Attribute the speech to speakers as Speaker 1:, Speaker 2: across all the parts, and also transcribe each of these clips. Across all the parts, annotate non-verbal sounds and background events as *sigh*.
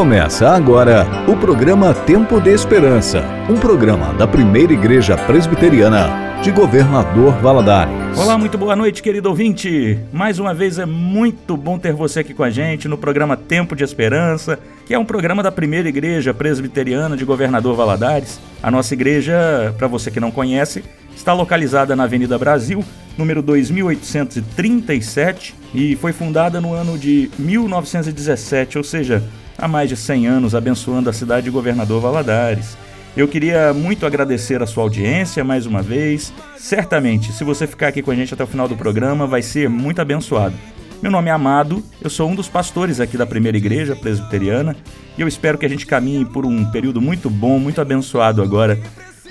Speaker 1: Começa agora o programa Tempo de Esperança, um programa da primeira igreja presbiteriana de Governador Valadares.
Speaker 2: Olá, muito boa noite, querido ouvinte. Mais uma vez é muito bom ter você aqui com a gente no programa Tempo de Esperança, que é um programa da primeira igreja presbiteriana de Governador Valadares. A nossa igreja, para você que não conhece, está localizada na Avenida Brasil, número 2837, e foi fundada no ano de 1917, ou seja, há mais de 100 anos, abençoando a cidade de Governador Valadares. Eu queria muito agradecer a sua audiência mais uma vez. Certamente, se você ficar aqui com a gente até o final do programa, vai ser muito abençoado. Meu nome é Amado, eu sou um dos pastores aqui da primeira igreja presbiteriana e eu espero que a gente caminhe por um período muito bom, muito abençoado agora,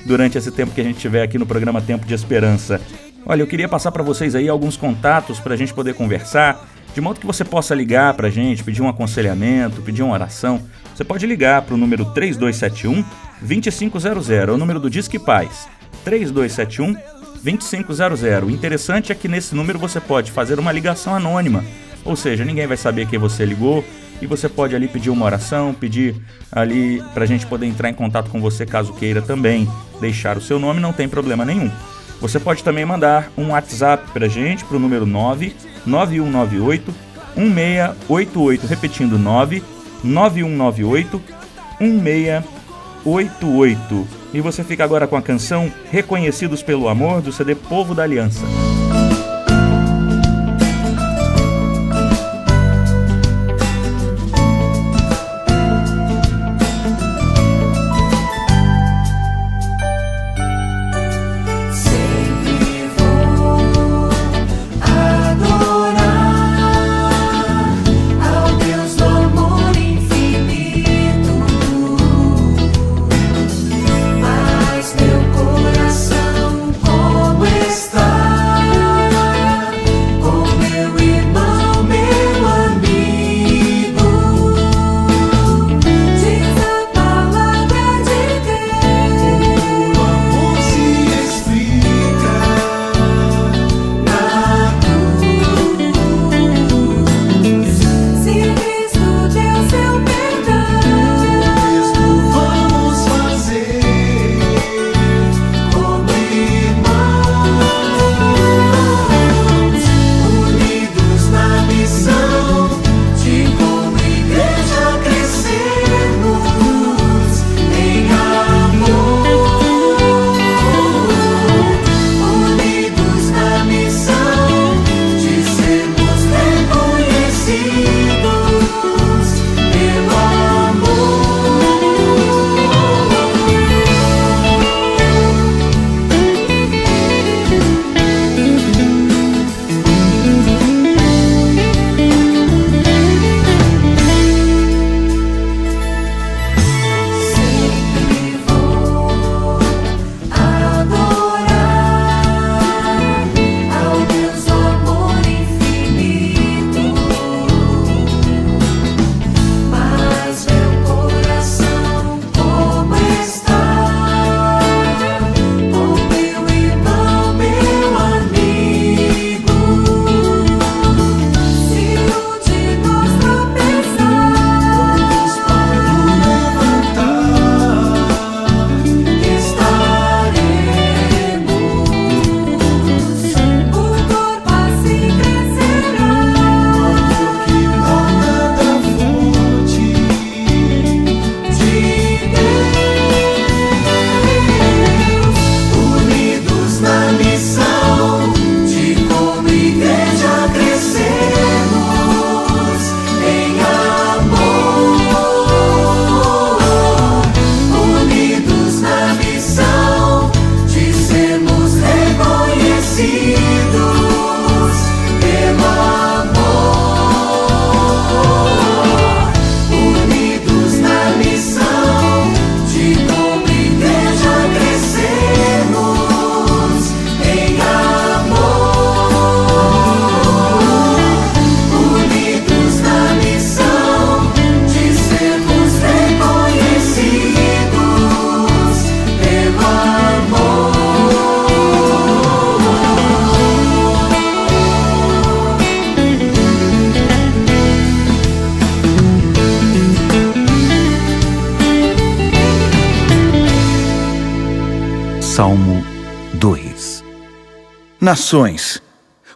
Speaker 2: durante esse tempo que a gente tiver aqui no programa Tempo de Esperança. Olha, eu queria passar para vocês aí alguns contatos para a gente poder conversar, de modo que você possa ligar para a gente, pedir um aconselhamento, pedir uma oração. Você pode ligar para o número 3271 2500, é o número do Disque Paz. 3271 2500. O interessante é que nesse número você pode fazer uma ligação anônima, ou seja, ninguém vai saber quem você ligou e você pode ali pedir uma oração, pedir ali para a gente poder entrar em contato com você caso queira também deixar o seu nome, não tem problema nenhum. Você pode também mandar um WhatsApp para a gente para o número 99198 1688, repetindo 99198 1688. E você fica agora com a canção Reconhecidos pelo Amor do CD Povo da Aliança.
Speaker 3: Nações,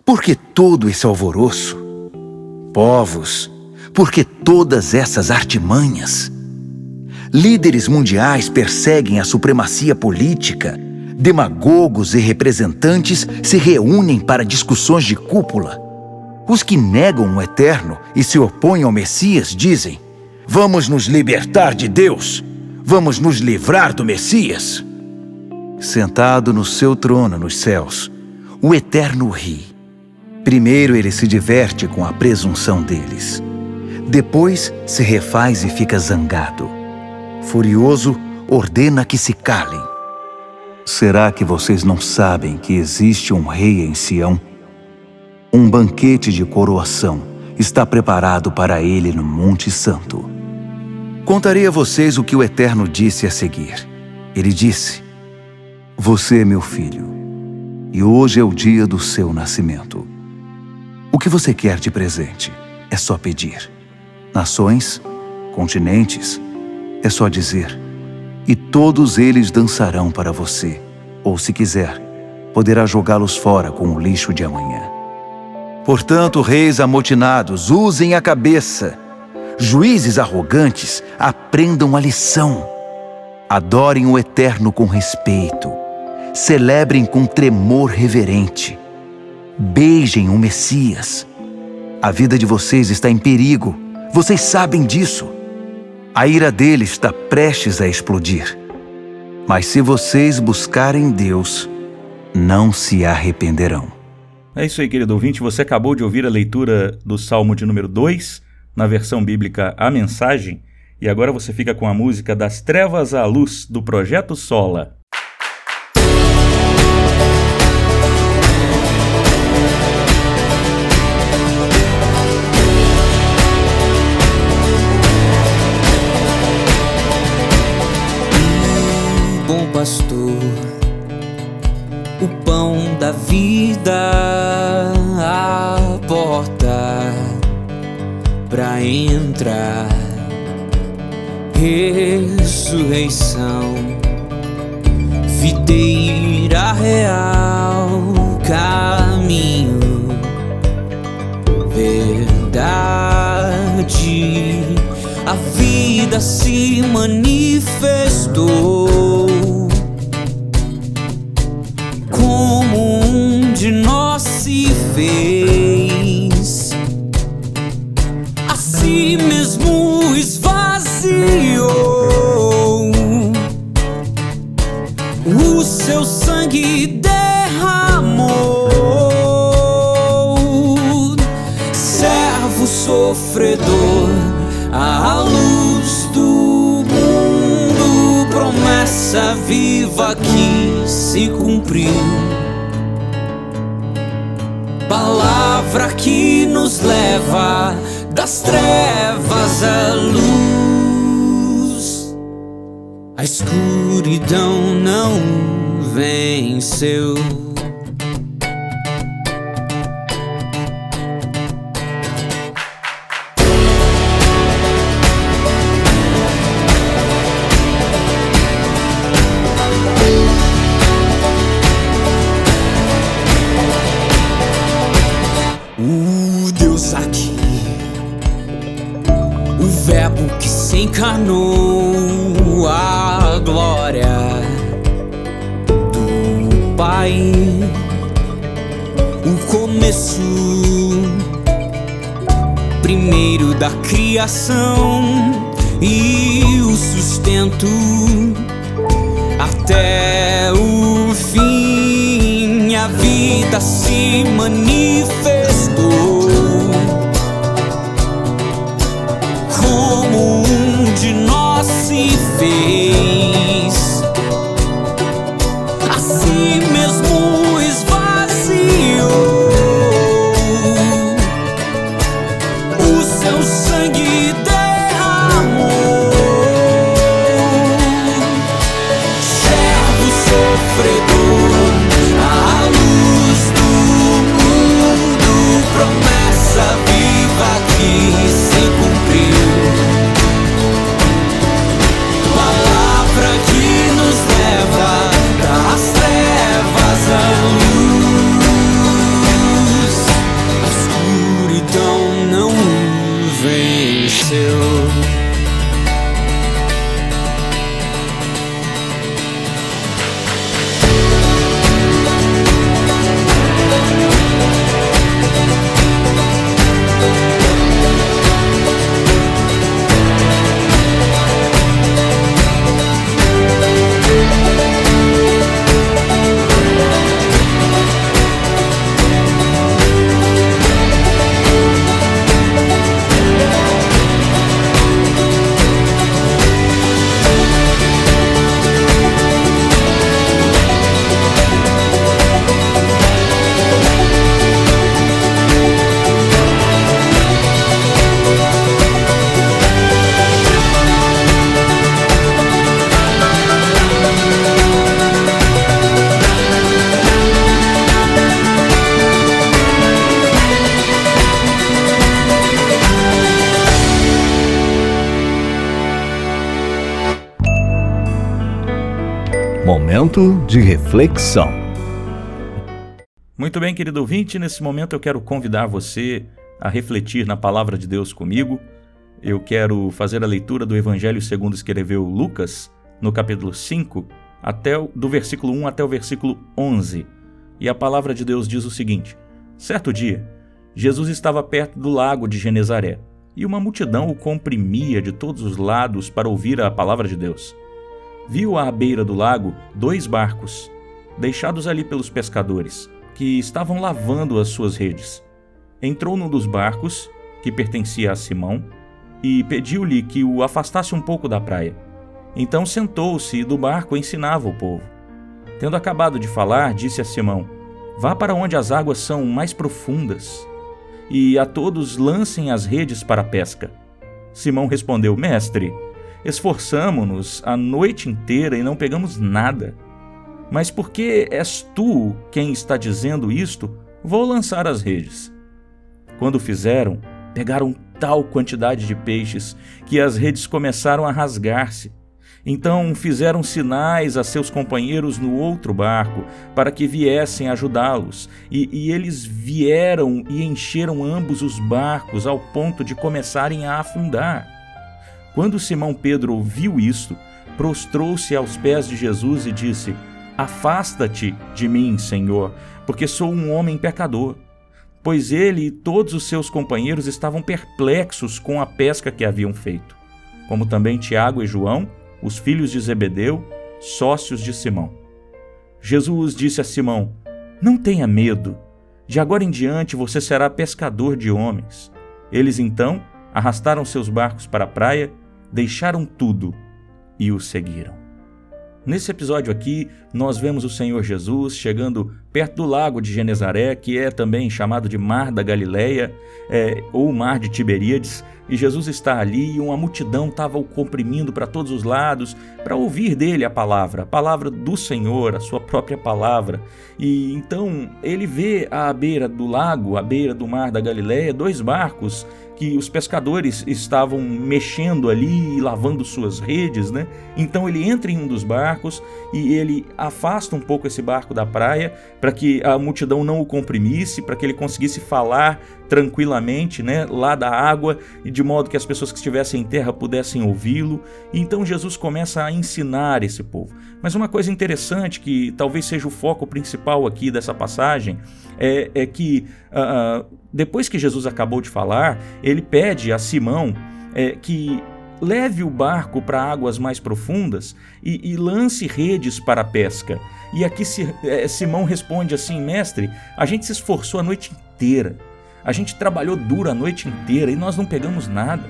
Speaker 3: por que todo esse alvoroço? Povos, por que todas essas artimanhas? Líderes mundiais perseguem a supremacia política, demagogos e representantes se reúnem para discussões de cúpula. Os que negam o eterno e se opõem ao Messias dizem: Vamos nos libertar de Deus, vamos nos livrar do Messias. Sentado no seu trono nos céus, o eterno ri. Primeiro ele se diverte com a presunção deles. Depois se refaz e fica zangado furioso, ordena que se calem. Será que vocês não sabem que existe um rei em Sião? Um banquete de coroação está preparado para ele no Monte Santo. Contarei a vocês o que o Eterno disse a seguir. Ele disse: Você meu filho, e hoje é o dia do seu nascimento. O que você quer de presente é só pedir. Nações, continentes, é só dizer: E todos eles dançarão para você. Ou, se quiser, poderá jogá-los fora com o lixo de amanhã. Portanto, reis amotinados, usem a cabeça. Juízes arrogantes, aprendam a lição. Adorem o Eterno com respeito. Celebrem com tremor reverente. Beijem o Messias. A vida de vocês está em perigo. Vocês sabem disso. A ira dele está prestes a explodir. Mas se vocês buscarem Deus, não se arrependerão.
Speaker 2: É isso aí, querido ouvinte. Você acabou de ouvir a leitura do Salmo de número 2, na versão bíblica A Mensagem, e agora você fica com a música Das Trevas à Luz, do Projeto Sola.
Speaker 4: Pastor, o pão da vida, a porta pra entrar, ressurreição, videira real, caminho, verdade. A vida se manifestou se fez, a si mesmo esvaziou, o seu sangue derramou, servo sofredor, a luz do mundo, promessa viva que se cumpriu palavra que nos leva das trevas à luz. A escuridão não venceu. a criação e o sustento até o fim. A vida se manifestou
Speaker 5: como
Speaker 1: um de nós se fez. De reflexão.
Speaker 2: Muito bem, querido ouvinte, nesse momento eu quero convidar você a refletir na palavra de Deus comigo. Eu quero fazer a leitura do Evangelho segundo escreveu Lucas, no capítulo 5, até o, do versículo 1 até o versículo 11. E a palavra de Deus diz o seguinte: Certo dia, Jesus estava perto do lago de Genezaré, e uma multidão o comprimia de todos os lados para ouvir a palavra de Deus viu à beira do lago dois barcos, deixados ali pelos pescadores, que estavam lavando as suas redes. Entrou num dos barcos, que pertencia a Simão, e pediu-lhe que o afastasse um pouco da praia. Então sentou-se e do barco ensinava o povo. Tendo acabado de falar, disse a Simão: Vá para onde as águas são mais profundas, e a todos lancem as redes para a pesca. Simão respondeu: Mestre, Esforçamo-nos a noite inteira e não pegamos nada. Mas porque és tu quem está dizendo isto, vou lançar as redes. Quando fizeram, pegaram tal quantidade de peixes que as redes começaram a rasgar-se. Então fizeram sinais a seus companheiros no outro barco para que viessem ajudá-los, e, e, eles vieram e encheram ambos os barcos ao ponto de começarem a afundar. Quando Simão Pedro ouviu isto, prostrou-se aos pés de Jesus e disse: Afasta-te de mim, Senhor, porque sou um homem pecador. Pois ele e todos os seus companheiros estavam perplexos com a pesca que haviam feito, como também Tiago e João, os filhos de Zebedeu, sócios de Simão. Jesus disse a Simão: Não tenha medo, de agora em diante você será pescador de homens. Eles então arrastaram seus barcos para a praia deixaram tudo e o seguiram. Nesse episódio aqui, nós vemos o Senhor Jesus chegando perto do lago de Genezaré, que é também chamado de Mar da Galileia, é, ou Mar de Tiberíades, e Jesus está ali e uma multidão estava o comprimindo para todos os lados para ouvir dele a palavra, a palavra do Senhor, a sua própria palavra. E então ele vê à beira do lago, à beira do Mar da Galileia, dois barcos que os pescadores estavam mexendo ali, lavando suas redes, né? Então ele entra em um dos barcos e ele afasta um pouco esse barco da praia para que a multidão não o comprimisse, para que ele conseguisse falar tranquilamente, né, lá da água, e de modo que as pessoas que estivessem em terra pudessem ouvi-lo. Então Jesus começa a ensinar esse povo. Mas uma coisa interessante que talvez seja o foco principal aqui dessa passagem é, é que uh, depois que Jesus acabou de falar, ele pede a Simão é, que leve o barco para águas mais profundas e, e, lance redes para a pesca. E aqui é, Simão responde assim: Mestre, a gente se esforçou a noite inteira, a gente trabalhou duro a noite inteira e nós não pegamos nada.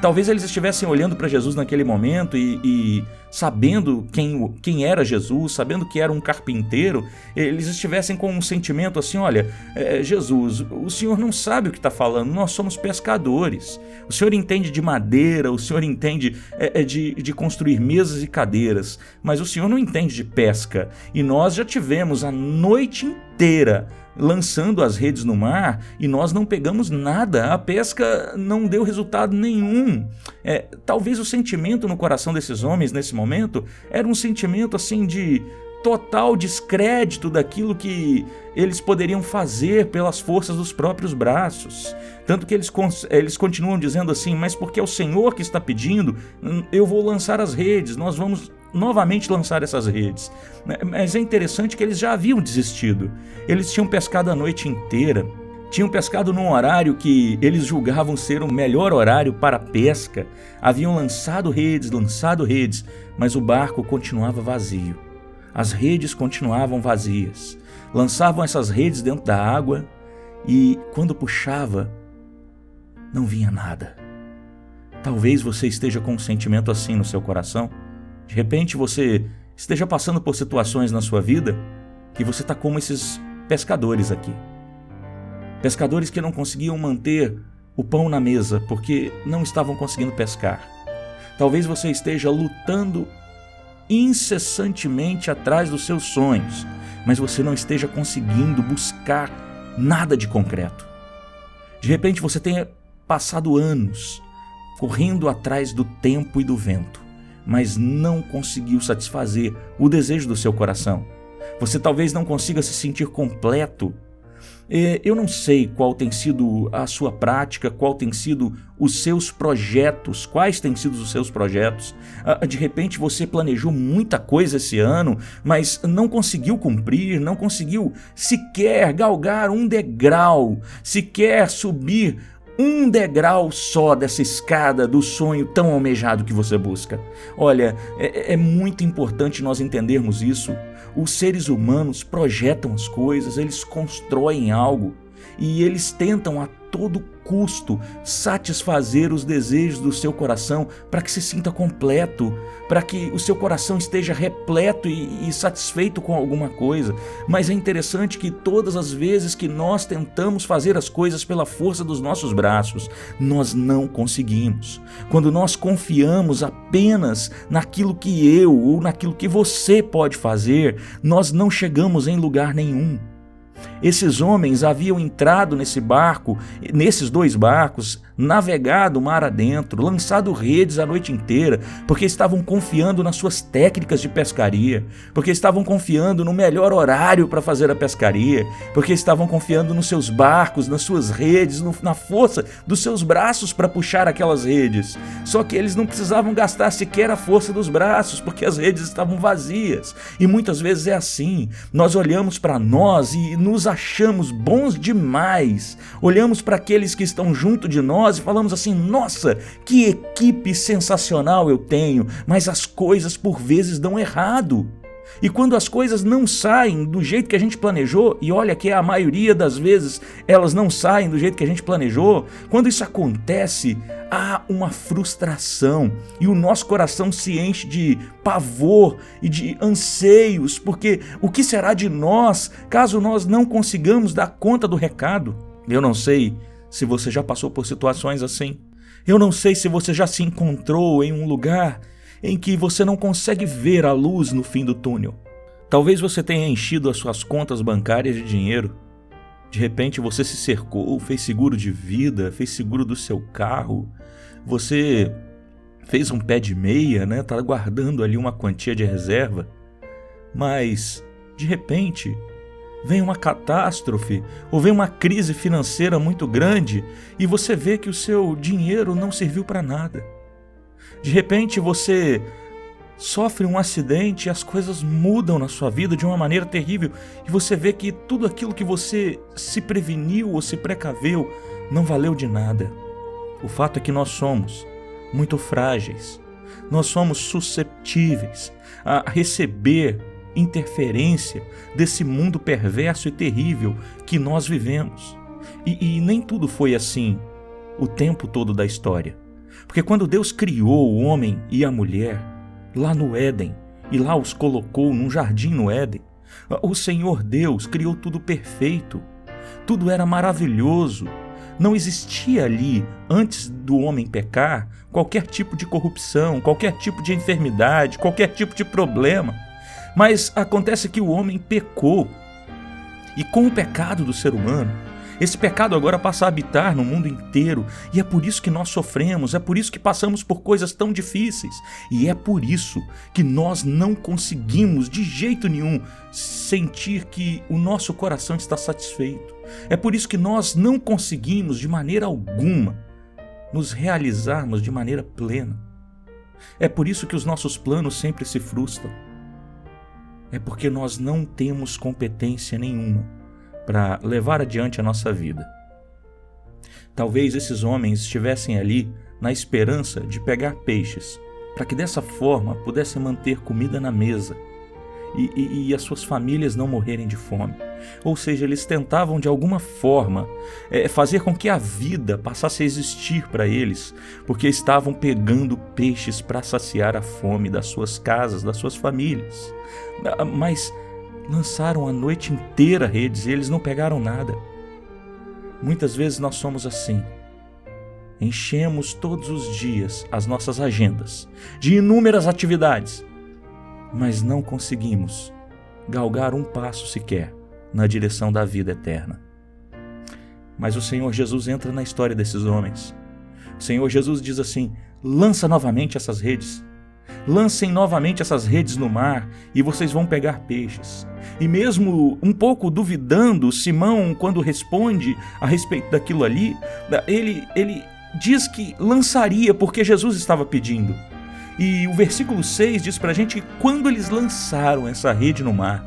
Speaker 2: Talvez eles estivessem olhando para Jesus naquele momento e, e, sabendo quem, quem era Jesus, sabendo que era um carpinteiro, eles estivessem com um sentimento assim: olha, é, Jesus, o senhor não sabe o que está falando, nós somos pescadores. O senhor entende de madeira, o senhor entende é, é, de, de construir mesas e cadeiras, mas o senhor não entende de pesca. E nós já tivemos a noite inteira lançando as redes no mar e nós não pegamos nada, a pesca não deu resultado nenhum. É, talvez o sentimento no coração desses homens nesse momento era um sentimento assim de total descrédito daquilo que eles poderiam fazer pelas forças dos próprios braços. Tanto que eles, eles continuam dizendo assim: Mas porque é o Senhor que está pedindo, hum, eu vou lançar as redes, nós vamos novamente lançar essas redes. Mas é interessante que eles já haviam desistido. Eles tinham pescado a noite inteira, tinham pescado num horário que eles julgavam ser o melhor horário para pesca, haviam lançado redes, lançado redes, mas o barco continuava vazio. As redes continuavam vazias. Lançavam essas redes dentro da água e, quando puxava, não vinha nada. Talvez você esteja com um sentimento assim no seu coração. De repente você esteja passando por situações na sua vida que você está como esses pescadores aqui. Pescadores que não conseguiam manter o pão na mesa porque não estavam conseguindo pescar. Talvez você esteja lutando incessantemente atrás dos seus sonhos, mas você não esteja conseguindo buscar nada de concreto. De repente você tenha passado anos correndo atrás do tempo e do vento mas não conseguiu satisfazer o desejo do seu coração. Você talvez não consiga se sentir completo. Eu não sei qual tem sido a sua prática, qual tem sido os seus projetos, quais têm sido os seus projetos. Ah, de repente você planejou muita coisa esse ano, mas não conseguiu cumprir, não conseguiu sequer galgar um degrau, sequer subir um degrau só dessa escada do sonho tão almejado que você busca. Olha, é, é, muito importante nós entendermos isso. Os seres humanos projetam as coisas, eles constroem algo e eles tentam a todo custo satisfazer os desejos do seu coração para que se sinta completo, para que o seu coração esteja repleto e, e, satisfeito com alguma coisa. Mas é interessante que todas as vezes que nós tentamos fazer as coisas pela força dos nossos braços, nós não conseguimos. Quando nós confiamos apenas naquilo que eu ou naquilo que você pode fazer, nós não chegamos em lugar nenhum. Esses homens haviam entrado nesse barco, nesses dois barcos, navegado mar adentro, lançado redes a noite inteira, porque estavam confiando nas suas técnicas de pescaria, porque estavam confiando no melhor horário para fazer a pescaria, porque estavam confiando nos seus barcos, nas suas redes, no, na força dos seus braços para puxar aquelas redes. Só que eles não precisavam gastar sequer a força dos braços, porque as redes estavam vazias. E muitas vezes é assim. Nós olhamos para nós e nos achamos bons demais. Olhamos para aqueles que estão junto de nós e falamos assim: nossa, que equipe sensacional eu tenho, mas as coisas por vezes dão errado. E quando as coisas não saem do jeito que a gente planejou, e olha que a maioria das vezes elas não saem do jeito que a gente planejou, quando isso acontece, há uma frustração e o nosso coração se enche de pavor e de anseios, porque o que será de nós caso nós não consigamos dar conta do recado? Eu não sei se você já passou por situações assim. Eu não sei se você já se encontrou em um lugar em que você não consegue ver a luz no fim do túnel. Talvez você tenha enchido as suas contas bancárias de dinheiro. De repente você se cercou, fez seguro de vida, fez seguro do seu carro. Você fez um pé de meia, né? Tá guardando ali uma quantia de reserva. Mas de repente vem uma catástrofe ou vem uma crise financeira muito grande e você vê que o seu dinheiro não serviu para nada. De repente você sofre um acidente e as coisas mudam na sua vida de uma maneira terrível e você vê que tudo aquilo que você se preveniu ou se precaveu não valeu de nada. O fato é que nós somos muito frágeis, nós somos susceptíveis a receber interferência desse mundo perverso e terrível que nós vivemos. E, e, nem tudo foi assim o tempo todo da história. Porque quando Deus criou o homem e a mulher lá no Éden, e lá os colocou num jardim no Éden, o Senhor Deus criou tudo perfeito, tudo era maravilhoso. Não existia ali, antes do homem pecar, qualquer tipo de corrupção, qualquer tipo de enfermidade, qualquer tipo de problema. Mas acontece que o homem pecou. E com o pecado do ser humano, Esse pecado agora passa a habitar no mundo inteiro e é por isso que nós sofremos, é por isso que passamos por coisas tão difíceis e é por isso que nós não conseguimos de jeito nenhum sentir que o nosso coração está satisfeito. É por isso que nós não conseguimos de maneira alguma nos realizarmos de maneira plena. É por isso que os nossos planos sempre se frustram. É porque nós não temos competência nenhuma para levar adiante a nossa vida. Talvez esses homens estivessem ali na esperança de pegar peixes, para que dessa forma pudessem manter comida na mesa e, e, e, as suas famílias não morrerem de fome. Ou seja, eles tentavam de alguma forma é, fazer com que a vida passasse a existir para eles, porque estavam pegando peixes para saciar a fome das suas casas, das suas famílias. Ah, mas lançaram a noite inteira redes e eles não pegaram nada. Muitas vezes nós somos assim. Enchemos todos os dias as nossas agendas de inúmeras atividades, mas não conseguimos galgar um passo sequer na direção da vida eterna. Mas o Senhor Jesus entra na história desses homens. O Senhor Jesus diz assim: lança novamente essas redes. Lancem novamente essas redes no mar e vocês vão pegar peixes. E mesmo um pouco duvidando, Simão, quando responde a respeito daquilo ali, ele, ele diz que lançaria porque Jesus estava pedindo. E o versículo 6 diz para a gente que quando eles lançaram essa rede no mar,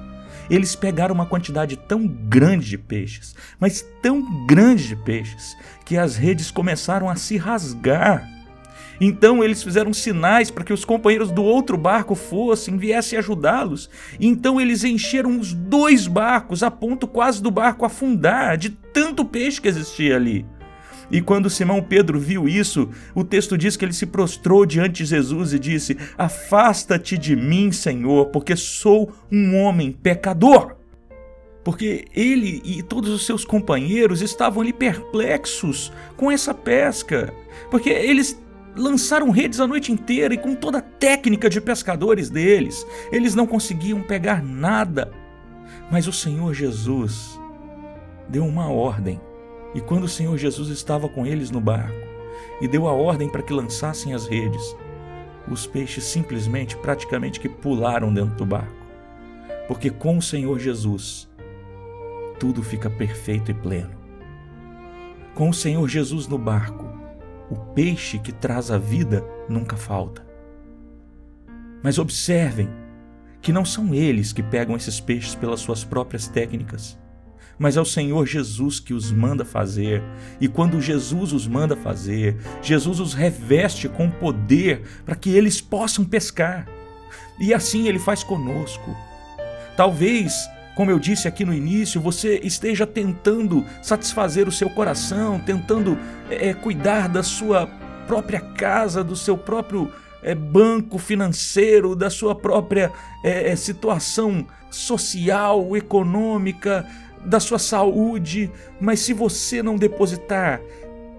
Speaker 2: eles pegaram uma quantidade tão grande de peixes, mas tão grande de peixes, que as redes começaram a se rasgar então eles fizeram sinais para que os companheiros do outro barco fossem, viessem ajudá-los. Então eles encheram os dois barcos a ponto quase do barco afundar, de tanto peixe que existia ali. E quando Simão Pedro viu isso, o texto diz que ele se prostrou diante de Jesus e disse: Afasta-te de mim, Senhor, porque sou um homem pecador. Porque ele e todos os seus companheiros estavam ali perplexos com essa pesca, porque eles lançaram redes a noite inteira e com toda a técnica de pescadores deles, eles não conseguiam pegar nada. Mas o Senhor Jesus deu uma ordem, e quando o Senhor Jesus estava com eles no barco e deu a ordem para que lançassem as redes, os peixes simplesmente, praticamente que pularam dentro do barco. Porque com o Senhor Jesus, tudo fica perfeito e pleno. Com o Senhor Jesus no barco, o peixe que traz a vida nunca falta. Mas observem que não são eles que pegam esses peixes pelas suas próprias técnicas, mas é o Senhor Jesus que os manda fazer. E quando Jesus os manda fazer, Jesus os reveste com poder para que eles possam pescar. E assim ele faz conosco. Talvez como eu disse aqui no início, você esteja tentando satisfazer o seu coração, tentando é, cuidar da sua própria casa, do seu próprio é, banco financeiro, da sua própria é, situação social, econômica, da sua saúde, mas se você não depositar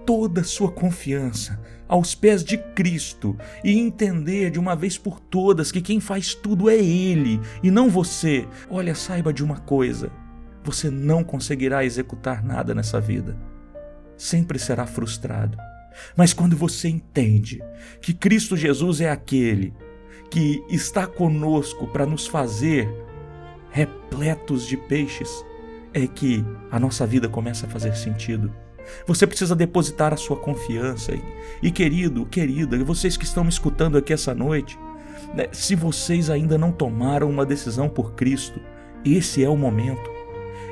Speaker 2: toda a sua confiança aos pés de Cristo e entender de uma vez por todas que quem faz tudo é Ele e não você, olha, saiba de uma coisa: você não conseguirá executar nada nessa vida. Sempre será frustrado. Mas quando você entende que Cristo Jesus é aquele que está conosco para nos fazer repletos de peixes, é que a nossa vida começa a fazer sentido. Você precisa depositar a sua confiança. E querido, querida, vocês que estão me escutando aqui essa noite, né, se vocês ainda não tomaram uma decisão por Cristo, esse é o momento.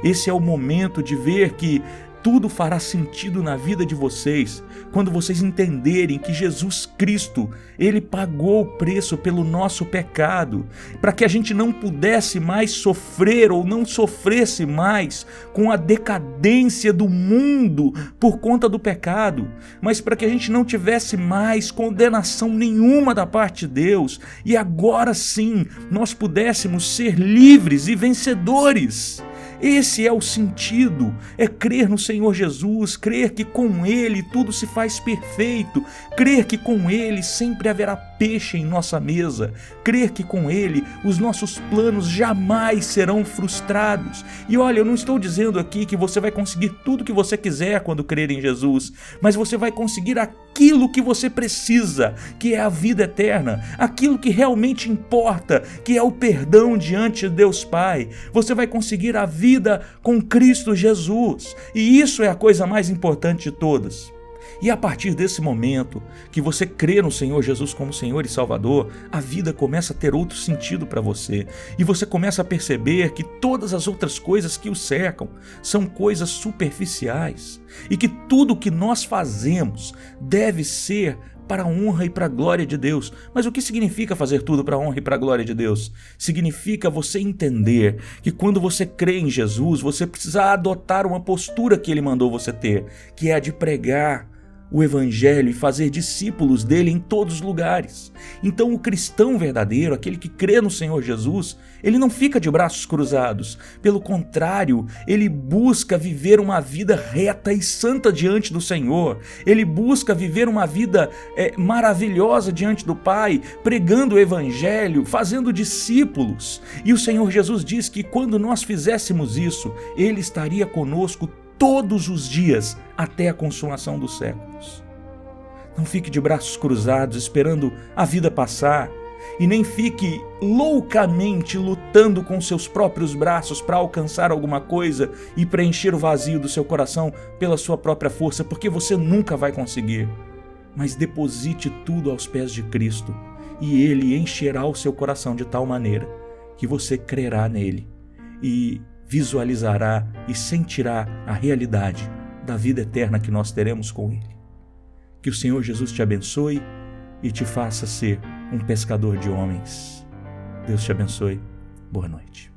Speaker 2: Esse é o momento de ver que tudo fará sentido na vida de vocês quando vocês entenderem que Jesus Cristo, ele pagou o preço pelo nosso pecado, para que a gente não pudesse mais sofrer ou não sofresse mais com a decadência do mundo por conta do pecado, mas para que a gente não tivesse mais condenação nenhuma da parte de Deus e agora sim nós pudéssemos ser livres e vencedores. Esse é o sentido, é crer no Senhor Jesus, crer que com Ele tudo se faz perfeito, crer que com Ele sempre haverá peixe em nossa mesa, crer que com Ele os nossos planos jamais serão frustrados. E olha, eu não estou dizendo aqui que você vai conseguir tudo que você quiser quando crer em Jesus, mas você vai conseguir aquilo que você precisa, que é a vida eterna, aquilo que realmente importa, que é o perdão diante de Deus Pai. Você vai conseguir a vida com Cristo Jesus, e isso é a coisa mais importante de todas. E a partir desse momento que você crê no Senhor Jesus como Senhor e Salvador, a vida começa a ter outro sentido para você. E você começa a perceber que todas as outras coisas que o cercam são coisas superficiais. E que tudo que nós fazemos deve ser para a honra e para a glória de Deus. Mas o que significa fazer tudo para a honra e para a glória de Deus? Significa você entender que quando você crê em Jesus, você precisa adotar uma postura que ele mandou você ter, que é a de pregar o Evangelho e fazer discípulos dele em todos os lugares. Então, o cristão verdadeiro, aquele que crê no Senhor Jesus, ele não fica de braços cruzados. Pelo contrário, ele busca viver uma vida reta e santa diante do Senhor. Ele busca viver uma vida é, maravilhosa diante do Pai, pregando o Evangelho, fazendo discípulos. E o Senhor Jesus diz que quando nós fizéssemos isso, ele estaria conosco todos os dias até a consumação dos séculos. Não fique de braços cruzados esperando a vida passar e nem fique loucamente lutando com seus próprios braços para alcançar alguma coisa e preencher o vazio do seu coração pela sua própria força, porque você nunca vai conseguir. Mas deposite tudo aos pés de Cristo e ele encherá o seu coração de tal maneira que você crerá nele e visualizará e sentirá a realidade da vida eterna que nós teremos com Ele. Que o Senhor Jesus te abençoe e te faça ser um pescador de homens. Deus te abençoe. Boa noite.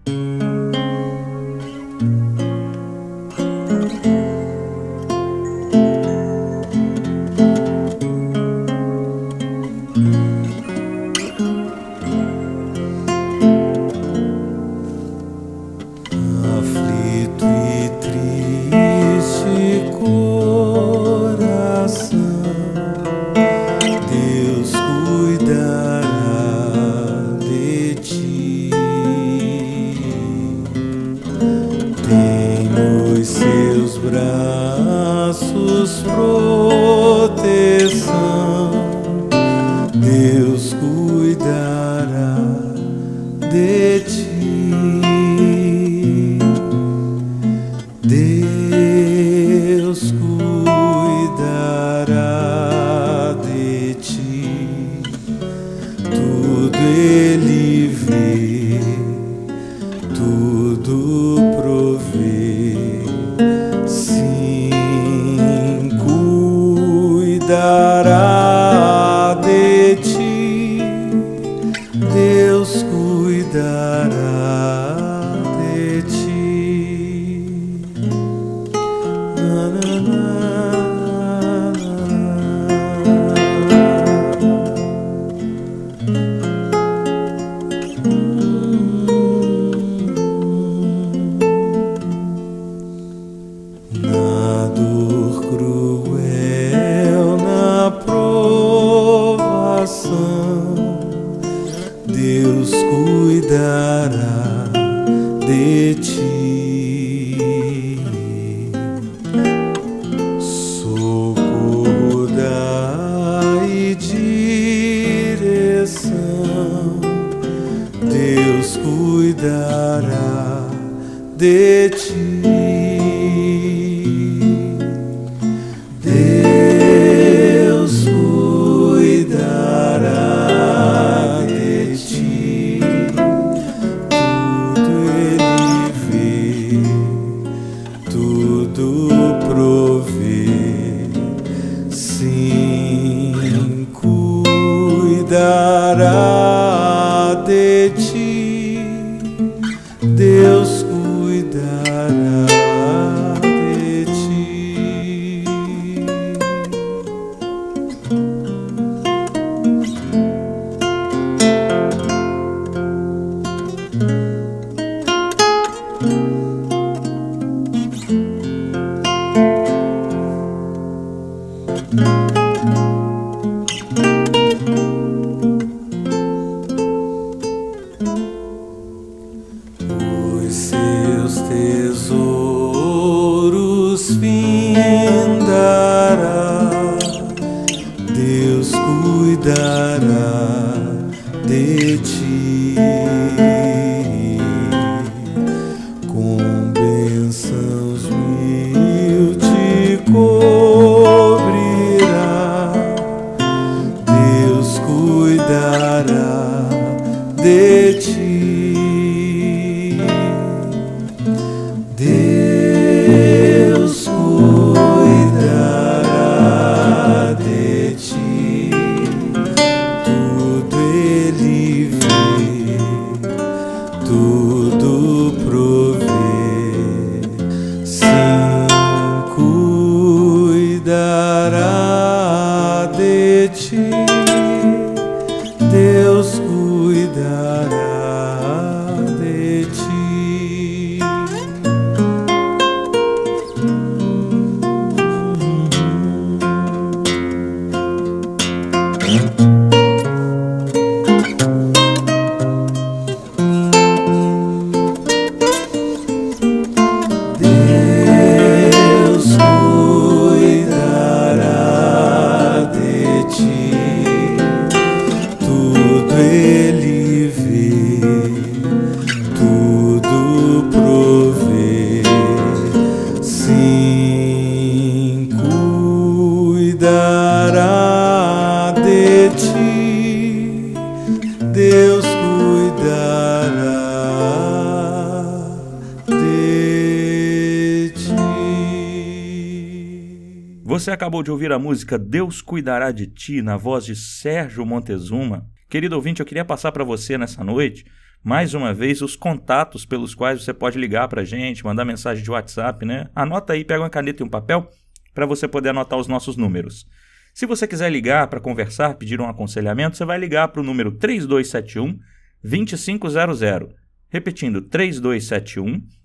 Speaker 2: Acabou de ouvir a música Deus Cuidará de Ti, na voz de Sérgio Montezuma. Querido ouvinte, eu queria passar para você nessa noite, mais uma vez, os contatos pelos quais você pode ligar para a gente, mandar mensagem de WhatsApp, né? Anota aí, pega uma caneta e um papel para você poder anotar os nossos números. Se você quiser ligar para conversar, pedir um aconselhamento, você vai ligar para o número 3271 2500. Repetindo, 3271 2500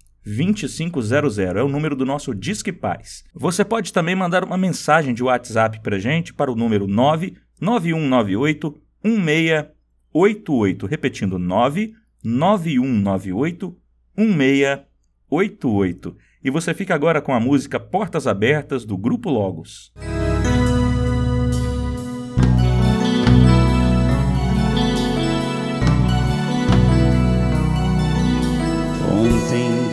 Speaker 2: é o número do nosso Disque Paz. Você pode também mandar uma mensagem de WhatsApp para gente para o número 99198 1688. Repetindo, 99198 1688. E você fica agora com a música Portas Abertas do Grupo Logos.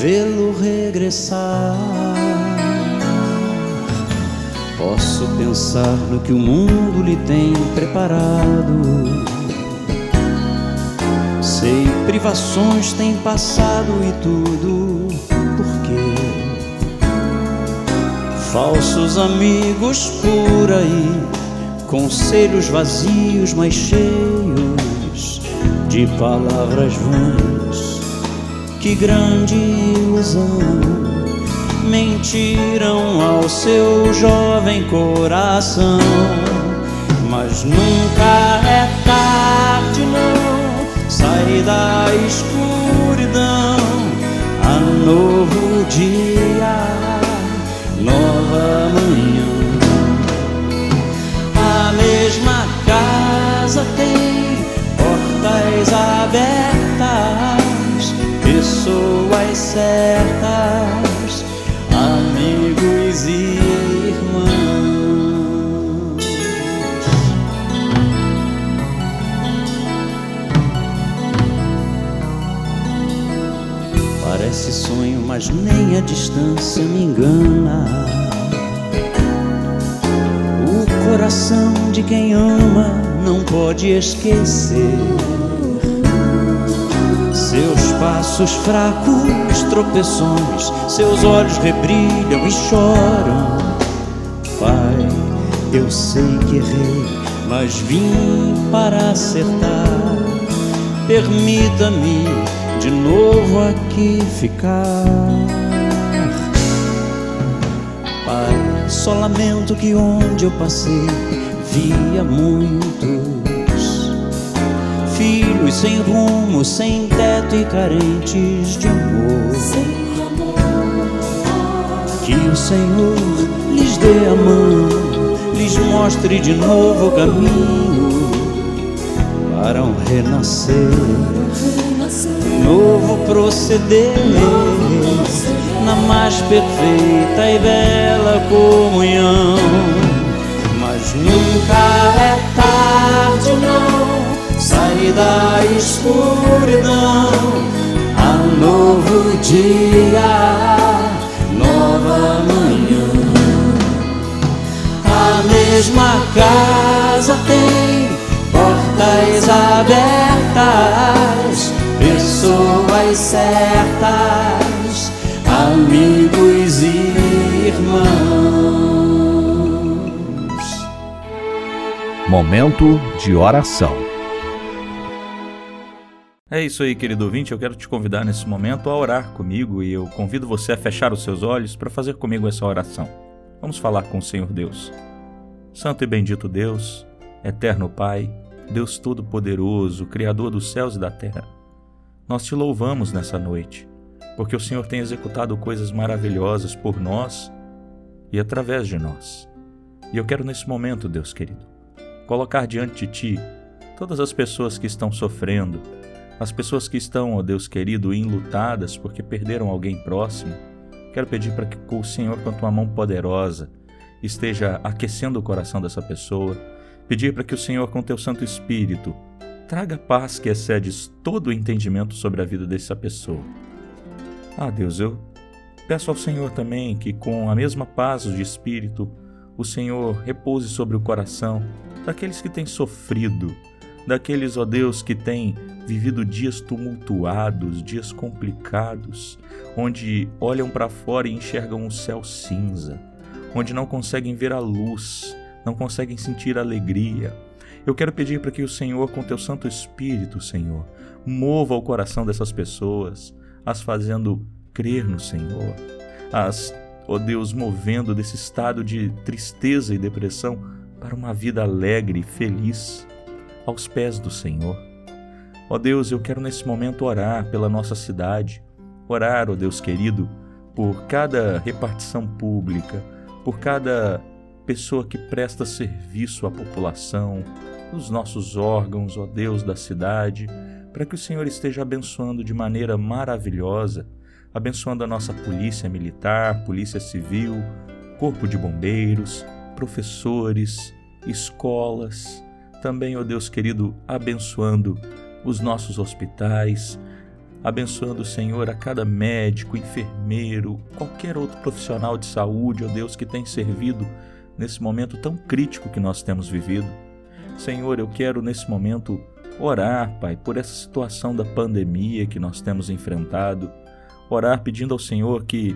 Speaker 4: vê-lo regressar. Posso pensar no que o mundo lhe tem preparado. Sei, privações tem passado e tudo porque falsos amigos por aí, conselhos vazios, mas cheios de palavras vãs que grande mentiram ao seu jovem coração. Mas nunca é tarde, não. Sai da escuridão a novo dia, nova mas nem a distância me engana. O coração de quem ama não pode esquecer seus passos fracos, tropeções, seus olhos rebrilham e choram. Pai, eu sei que errei, mas vim para acertar. Permita-me de novo aqui ficar. Pai, só lamento que onde eu passei via muitos sozinhos, sem rumo, sem teto e carentes de amor. Que o Senhor lhes dê a mão, lhes mostre de novo o caminho para um renascer, novo proceder na mais perfeita e bela comunhão. Mas nunca é tarde, não, sair da escuridão. Há novo dia, nova manhã. A mesma casa tem portas abertas, pessoas certas amigos e irmãos.
Speaker 1: Momento de oração.
Speaker 2: É isso aí, querido ouvinte. Eu quero te convidar nesse momento a orar comigo e eu convido você a fechar os seus olhos para fazer comigo essa oração. Vamos falar com o Senhor Deus. Santo e bendito Deus, eterno Pai, Deus Todo-Poderoso, Criador dos céus e da terra, nós te louvamos nessa noite porque o Senhor tem executado coisas maravilhosas por nós e através de nós. E eu quero nesse momento, Deus querido, colocar diante de Ti todas as pessoas que estão sofrendo, as pessoas que estão, ó Deus querido, enlutadas porque perderam alguém próximo. Quero pedir para que o Senhor, com a tua mão poderosa, esteja aquecendo o coração dessa pessoa. Pedir para que o Senhor, com teu Santo Espírito, traga paz que excede todo o entendimento sobre a vida dessa pessoa. Ah, Deus, eu peço ao Senhor também que, com a mesma paz de espírito, o Senhor repouse sobre o coração daqueles que têm sofrido, daqueles, ó Deus, que têm vivido dias tumultuados, dias complicados, onde olham para fora e enxergam um céu cinza, onde não conseguem ver a luz, não conseguem sentir alegria. Eu quero pedir para que o Senhor, com teu Santo Espírito, Senhor, mova o coração dessas pessoas, as fazendo crer no Senhor, as, ó oh Deus, movendo desse estado de tristeza e depressão para uma vida alegre e feliz aos pés do Senhor. Ó oh Deus, eu quero nesse momento orar pela nossa cidade, orar, ó oh Deus querido, por cada repartição pública, por cada pessoa que presta serviço à população, os nossos órgãos, ó Deus da cidade, para que o Senhor esteja abençoando de maneira maravilhosa, abençoando a nossa polícia militar, polícia civil, corpo de bombeiros, professores, escolas, também, ó Deus querido, abençoando os nossos hospitais, abençoando, Senhor, a cada médico, enfermeiro, qualquer outro profissional de saúde, ó Deus, que tem servido nesse momento tão crítico que nós temos vivido. Senhor, eu quero nesse momento orar, Pai, por essa situação da pandemia que nós temos enfrentado, orar pedindo ao Senhor que,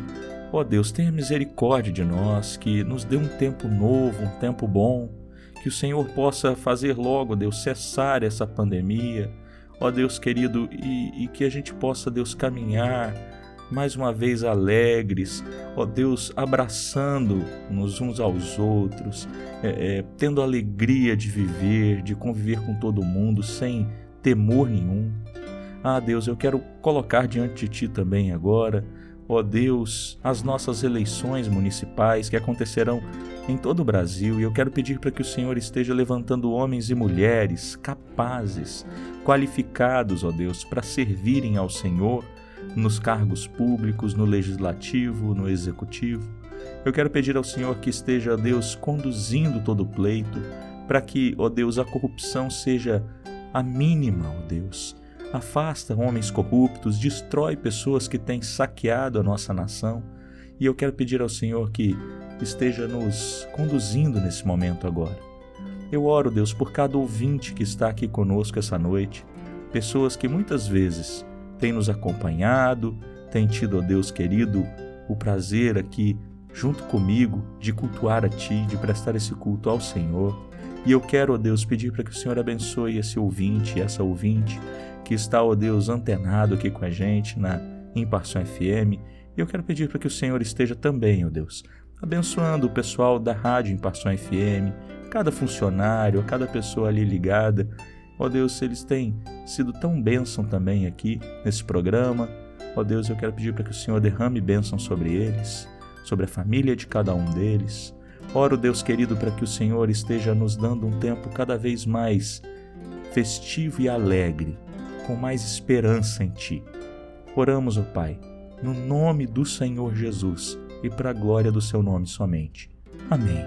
Speaker 2: ó Deus, tenha misericórdia de nós, que nos dê um tempo novo, um tempo bom, que o Senhor possa fazer logo, Deus, cessar essa pandemia, ó Deus querido, e, e que a gente possa, Deus, caminhar mais uma vez alegres, ó Deus, abraçando-nos uns aos outros, é, é, tendo alegria de viver, de conviver com todo mundo sem temor nenhum. Ah, Deus, eu quero colocar diante de Ti também agora, ó Deus, as nossas eleições municipais que acontecerão em todo o Brasil e eu quero pedir para que o Senhor esteja levantando homens e mulheres capazes, qualificados, ó Deus, para servirem ao Senhor nos cargos públicos, no legislativo, no executivo. Eu quero pedir ao Senhor que esteja, Deus, conduzindo todo o pleito, para que, ó Deus, a corrupção seja a mínima, ó Deus. Afasta homens corruptos, destrói pessoas que têm saqueado a nossa nação. E eu quero pedir ao Senhor que esteja nos conduzindo nesse momento agora. Eu oro, Deus, por cada ouvinte que está aqui conosco essa noite, pessoas que muitas vezes tem nos acompanhado, tem tido, ó Deus querido, o prazer aqui junto comigo de cultuar a Ti, de prestar esse culto ao Senhor. E eu quero, ó Deus, pedir para que o Senhor abençoe esse ouvinte, essa ouvinte que está, ó Deus, antenado aqui com a gente na Imparção FM. E eu quero pedir para que o Senhor esteja também, ó Deus, abençoando o pessoal da Rádio Imparção FM, cada funcionário, cada pessoa ali ligada
Speaker 6: Ó Deus, se eles têm sido tão bênção também aqui nesse programa, ó Deus, eu quero pedir para que o Senhor derrame bênção sobre eles, sobre a família de cada um deles. Oro, Deus querido, para que o Senhor esteja nos dando um tempo cada vez mais festivo e alegre, com mais esperança em Ti. Oramos, ó Pai, no nome do Senhor Jesus e para a glória do Seu nome somente. Amém.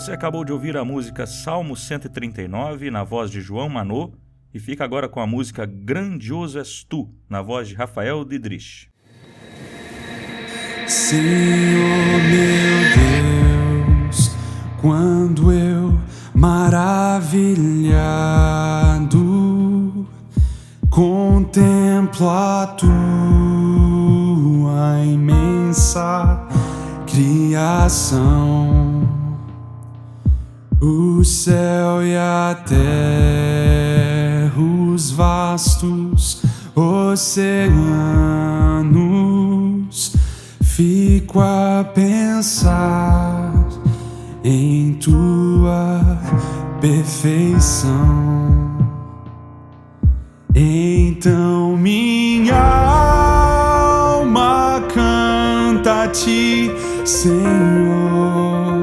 Speaker 2: Você acabou de ouvir a música Salmo 139 na voz de João Manô e fica agora com a música Grandioso És Tu na voz de Rafael Didrich.
Speaker 7: Senhor meu Deus, quando eu maravilhado contemplo a tua imensa criação, o céu e a terra, os vastos oceanos, fico a pensar em tua perfeição. Então minha alma canta a ti, Senhor.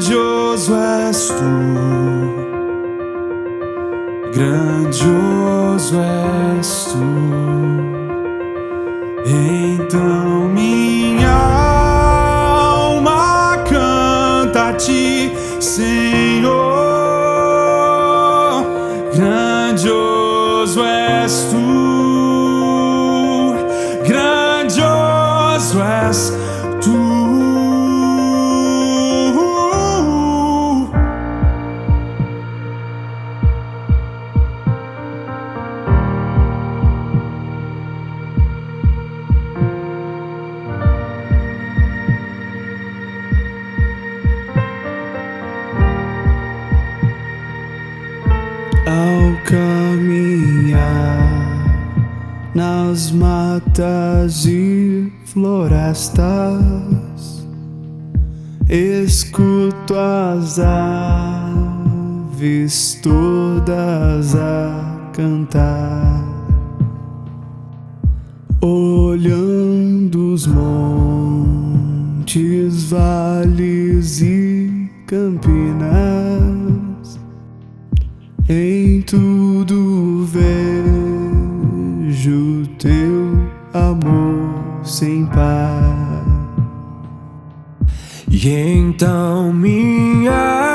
Speaker 7: Grandioso és tu, grandioso és tu. Então minha alma canta a ti, Senhor. Nas matas e florestas, escuto as aves todas a cantar, olhando os montes, vales e campinas. E então minha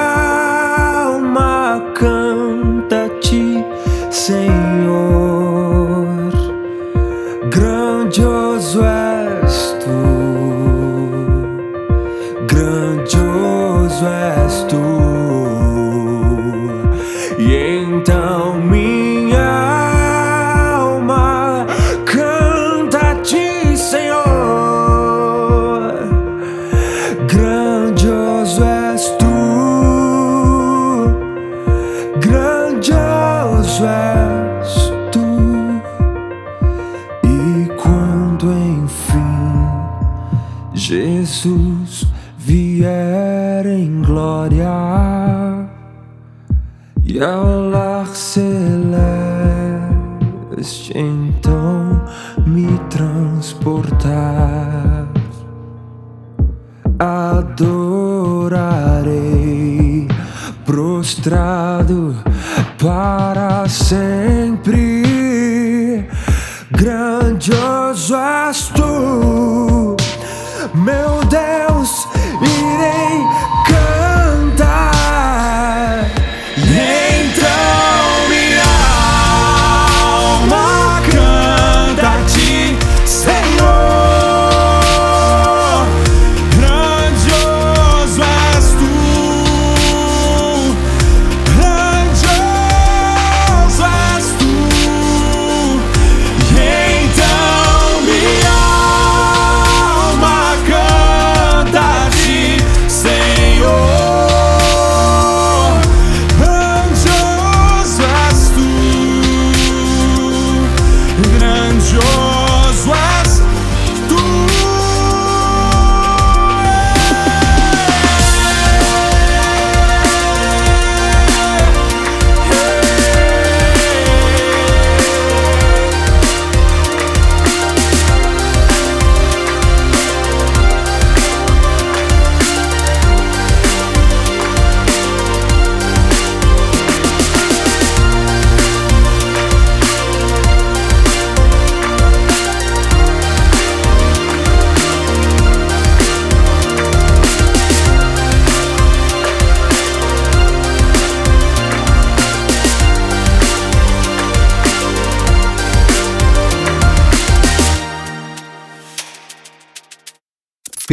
Speaker 7: prostrado para sempre. Grandioso és tu, meu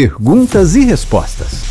Speaker 1: Perguntas e respostas.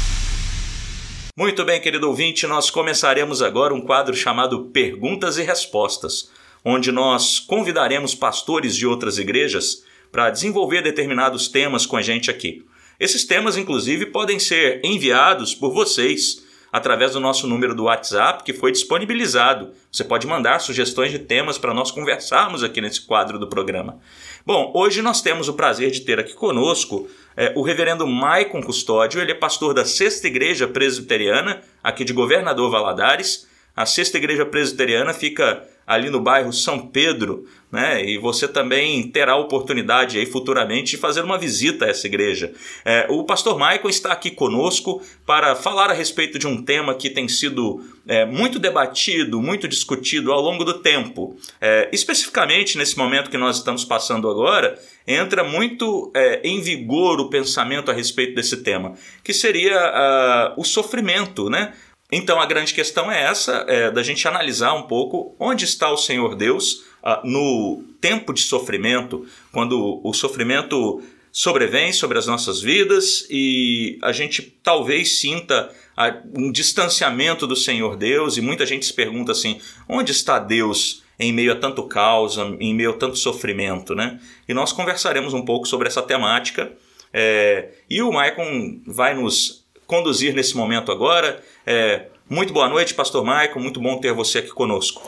Speaker 2: Muito bem, querido ouvinte, nós começaremos agora um quadro chamado Perguntas e Respostas, onde nós convidaremos pastores de outras igrejas para desenvolver determinados temas com a gente aqui. Esses temas, inclusive, podem ser enviados por vocês através do nosso número do WhatsApp que foi disponibilizado. Você pode mandar sugestões de temas para nós conversarmos aqui nesse quadro do programa. Bom, hoje nós temos o prazer de ter aqui conosco é, o reverendo Maicon Custódio. Ele é pastor da Sexta Igreja Presbiteriana, aqui de Governador Valadares. A Sexta Igreja Presbiteriana fica ali no bairro São Pedro, né? E você também terá a oportunidade aí futuramente de fazer uma visita a essa igreja. É, o pastor Michael está aqui conosco para falar a respeito de um tema que tem sido é, muito debatido, muito discutido ao longo do tempo. É, especificamente nesse momento que nós estamos passando agora, entra muito é, em vigor o pensamento a respeito desse tema, que seria uh, o sofrimento, né? Então a grande questão é essa, é, da gente analisar um pouco onde está o Senhor Deus ah, no tempo de sofrimento, quando o sofrimento sobrevém sobre as nossas vidas e a gente talvez sinta ah, um distanciamento do Senhor Deus e muita gente se pergunta assim, onde está Deus em meio a tanto caos, em meio a tanto sofrimento, né? E nós conversaremos um pouco sobre essa temática é, e o Maicon vai nos conduzir nesse momento agora. É, muito boa noite, Pastor Maico, muito bom ter você aqui conosco.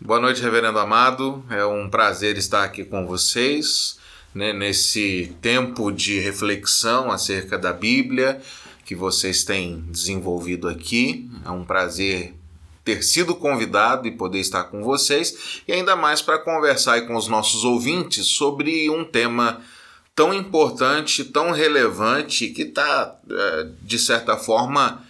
Speaker 8: Boa noite, Reverendo Amado. É um prazer estar aqui com vocês né, nesse tempo de reflexão acerca da Bíblia que vocês têm desenvolvido aqui. É um prazer ter sido convidado e poder estar com vocês e ainda mais para conversar com os nossos ouvintes sobre um tema tão importante, tão relevante, que está, é, de certa forma,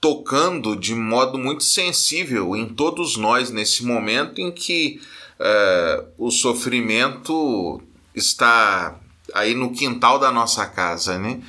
Speaker 8: tocando de modo muito sensível em todos nós nesse momento em que é, o sofrimento está aí no quintal da nossa casa, né?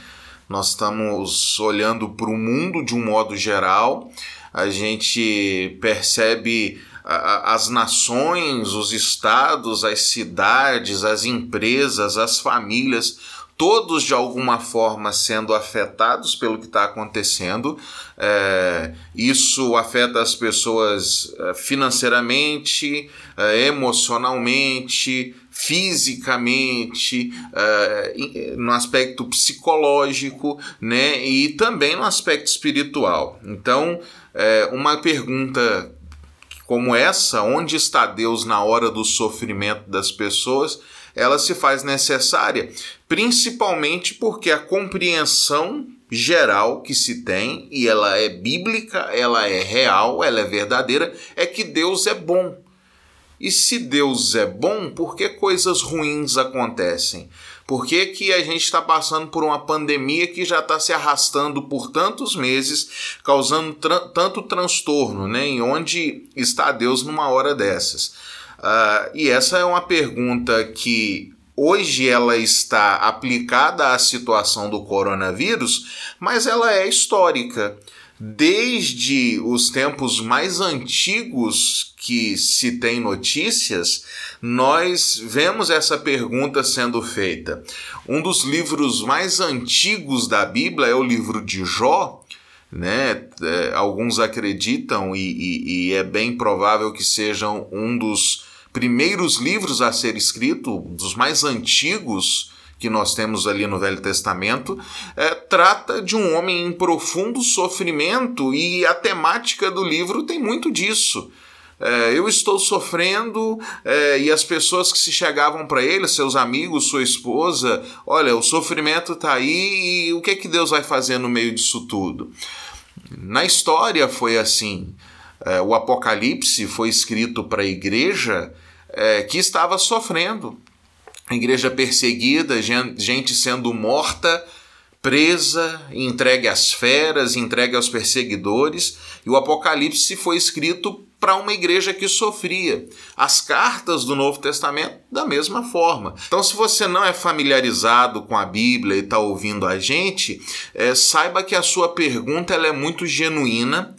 Speaker 8: Nós estamos olhando para o mundo de um modo geral, a gente percebe as nações, os estados, as cidades, as empresas, as famílias, todos de alguma forma sendo afetados pelo que está acontecendo. É, isso afeta as pessoas é, financeiramente, é, emocionalmente, fisicamente, é, no aspecto psicológico, né, e também no aspecto espiritual. Então, uma pergunta como essa, onde está Deus na hora do sofrimento das pessoas, ela se faz necessária, principalmente porque a compreensão geral que se tem, e ela é bíblica, ela é real, ela é verdadeira, é que Deus é bom. E se Deus é bom, por que coisas ruins acontecem? Por que, que a gente está passando por uma pandemia que já está se arrastando por tantos meses, causando tra tanto transtorno, né? E onde está Deus numa hora dessas? Uh, e essa é uma pergunta que hoje ela está aplicada à situação do coronavírus, mas ela é histórica. Desde os tempos mais antigos que se tem notícias, nós vemos essa pergunta sendo feita. Um dos livros mais antigos da Bíblia é o livro de Jó. Né? É, alguns acreditam, e, e, e é bem provável que sejam um dos primeiros livros a ser escrito, dos mais antigos que nós temos ali no Velho Testamento, é, trata de um homem em profundo sofrimento e a temática do livro tem muito disso. É, eu estou sofrendo é, e as pessoas que se chegavam para ele, seus amigos, sua esposa, olha, o sofrimento está aí e o que é que Deus vai fazer no meio disso tudo? Na história foi assim. É, o Apocalipse foi escrito para a igreja é, que estava sofrendo. Igreja perseguida, gente sendo morta, presa, entregue às feras, entregue aos perseguidores, e o Apocalipse foi escrito para uma igreja que sofria. As cartas do Novo Testamento, da mesma forma. Então, se você não é familiarizado com a Bíblia e está ouvindo a gente, é, saiba que a sua pergunta ela é muito genuína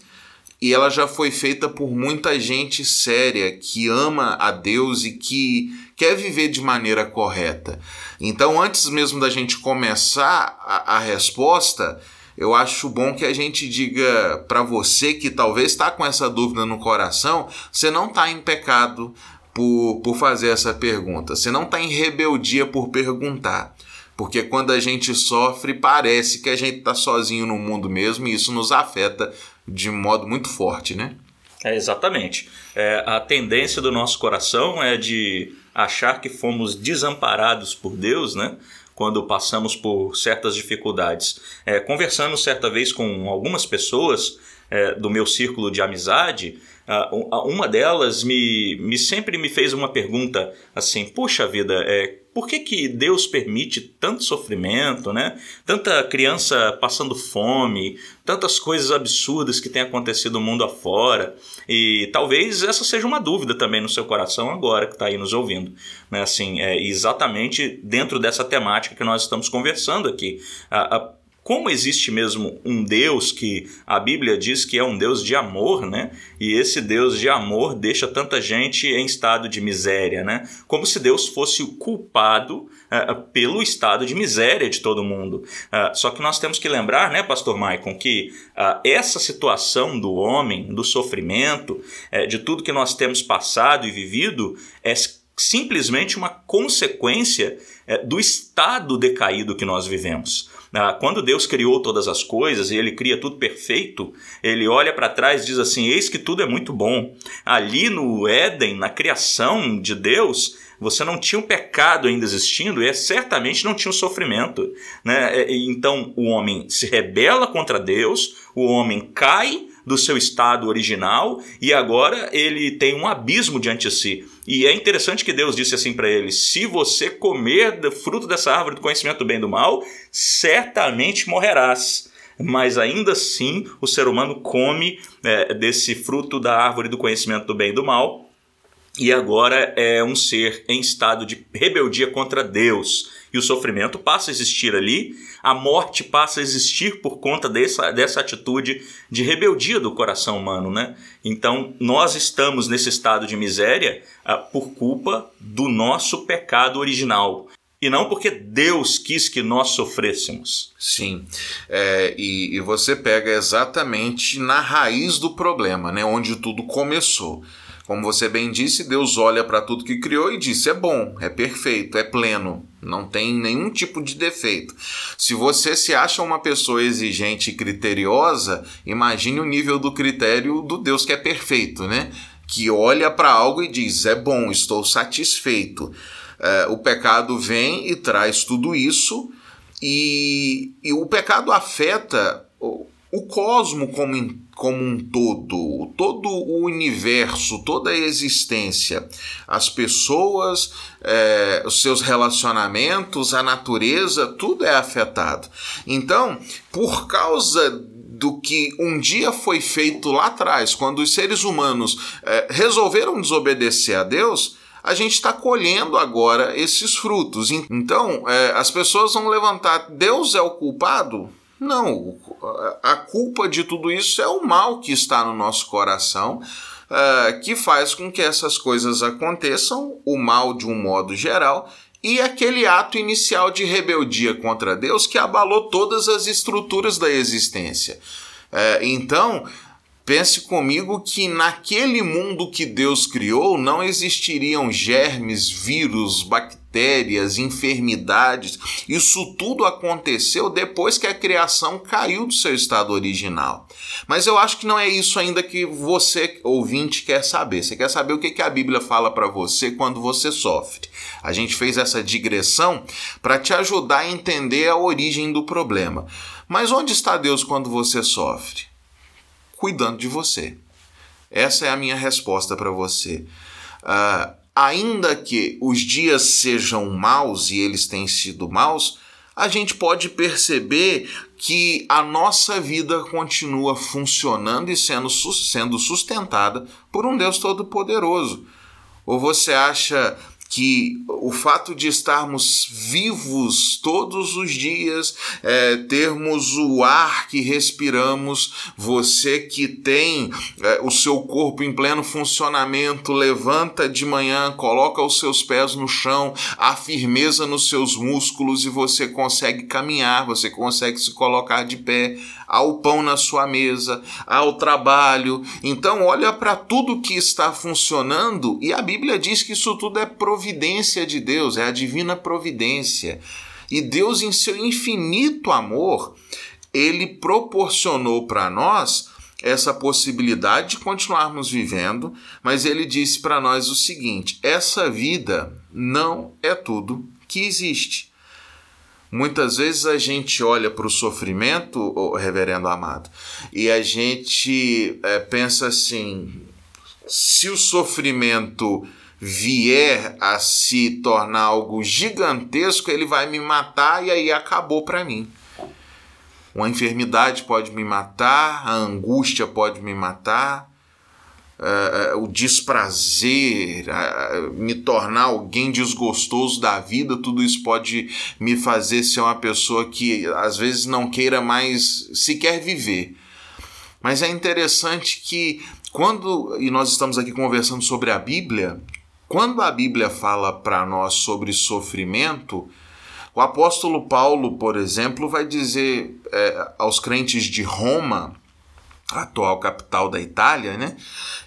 Speaker 8: e ela já foi feita por muita gente séria que ama a Deus e que quer viver de maneira correta. Então, antes mesmo da gente começar a, a resposta, eu acho bom que a gente diga para você que talvez está com essa dúvida no coração, você não está em pecado por, por fazer essa pergunta, você não está em rebeldia por perguntar. Porque quando a gente sofre, parece que a gente está sozinho no mundo mesmo e isso nos afeta de modo muito forte, né?
Speaker 2: É, exatamente. É, a tendência do nosso coração é de achar que fomos desamparados por Deus, né? Quando passamos por certas dificuldades. É, conversando certa vez com algumas pessoas é, do meu círculo de amizade, uma delas me, me sempre me fez uma pergunta assim: puxa vida, é, por que, que Deus permite tanto sofrimento, né? Tanta criança passando fome, tantas coisas absurdas que têm acontecido no mundo afora. E talvez essa seja uma dúvida também no seu coração agora que está aí nos ouvindo. Né? Assim, é exatamente dentro dessa temática que nós estamos conversando aqui. Como existe mesmo um Deus que a Bíblia diz que é um Deus de amor, né? E esse Deus de amor deixa tanta gente em estado de miséria, né? Como se Deus fosse o culpado uh, pelo estado de miséria de todo mundo. Uh, só que nós temos que lembrar, né, Pastor Maicon, que uh, essa situação do homem, do sofrimento, de tudo que nós temos passado e vivido, é simplesmente uma consequência do estado decaído que nós vivemos. Ah, quando Deus criou todas as coisas e ele cria tudo perfeito, ele olha para trás e diz assim: Eis que tudo é muito bom. Ali no Éden, na criação de Deus, você não tinha um pecado ainda existindo e certamente não tinha um sofrimento. Né? Então o homem se rebela contra Deus, o homem cai do seu estado original e agora ele tem um abismo diante de si. E é interessante que Deus disse assim para ele: se você comer do fruto dessa árvore do conhecimento do bem e do mal, certamente morrerás. Mas ainda assim o ser humano come é, desse fruto da árvore do conhecimento do bem e do mal e agora é um ser em estado de rebeldia contra Deus. E o sofrimento passa a existir ali, a morte passa a existir por conta dessa, dessa atitude de rebeldia do coração humano. Né? Então, nós estamos nesse estado de miséria ah, por culpa do nosso pecado original. E não porque Deus quis que nós sofrêssemos.
Speaker 8: Sim, é, e, e você pega exatamente na raiz do problema, né, onde tudo começou. Como você bem disse, Deus olha para tudo que criou e disse: é bom, é perfeito, é pleno, não tem nenhum tipo de defeito. Se você se acha uma pessoa exigente e criteriosa, imagine o nível do critério do Deus que é perfeito, né? Que olha para algo e diz: é bom, estou satisfeito. É, o pecado vem e traz tudo isso, e, e o pecado afeta o, o cosmo como como um todo, todo o universo, toda a existência, as pessoas, é, os seus relacionamentos, a natureza, tudo é afetado. Então, por causa do que um dia foi feito lá atrás, quando os seres humanos é, resolveram desobedecer a Deus, a gente está colhendo agora esses frutos. Então, é, as pessoas vão levantar: Deus é o culpado? Não, a culpa de tudo isso é o mal que está no nosso coração, uh, que faz com que essas coisas aconteçam, o mal de um modo geral, e aquele ato inicial de rebeldia contra Deus que abalou todas as estruturas da existência. Uh, então, pense comigo que naquele mundo que Deus criou não existiriam germes, vírus, bactérias bactérias, enfermidades. Isso tudo aconteceu depois que a criação caiu do seu estado original. Mas eu acho que não é isso ainda que você, ouvinte, quer saber. Você quer saber o que, a Bíblia fala para você quando você sofre. A gente fez essa digressão para te ajudar a entender a origem do problema. Mas onde está Deus quando você sofre? Cuidando de você. Essa é a minha resposta para você. Uh, ainda que os dias sejam maus e eles têm sido maus, a gente pode perceber que a nossa vida continua funcionando e sendo, sendo sustentada por um Deus Todo-Poderoso. Ou você acha que o fato de estarmos vivos todos os dias, é, termos o ar que respiramos, você que tem é, o seu corpo em pleno funcionamento, levanta de manhã, coloca os seus pés no chão, há firmeza nos seus músculos e você consegue caminhar, você consegue se colocar de pé, há o pão na sua mesa, há o trabalho. Então, olha para tudo que está funcionando e a Bíblia diz que isso tudo é providência de Deus, é a divina providência. E Deus, em seu infinito amor, ele proporcionou para nós essa possibilidade de continuarmos vivendo, mas ele disse para nós o seguinte: essa vida não é tudo que existe. Muitas vezes a gente olha para o sofrimento, reverendo amado, e a gente é, pensa assim: se o sofrimento vier a se tornar algo gigantesco, ele vai me matar e aí acabou para mim. Uma enfermidade pode me matar, a angústia pode me matar, uh, o desprazer, uh, me tornar alguém desgostoso da vida, tudo isso pode me fazer ser uma pessoa que às vezes não queira mais sequer viver. Mas é interessante que quando, e nós estamos aqui conversando sobre a Bíblia, quando a Bíblia fala para nós sobre sofrimento, o apóstolo Paulo, por exemplo, vai dizer é, aos crentes de Roma, a atual capital da Itália, né,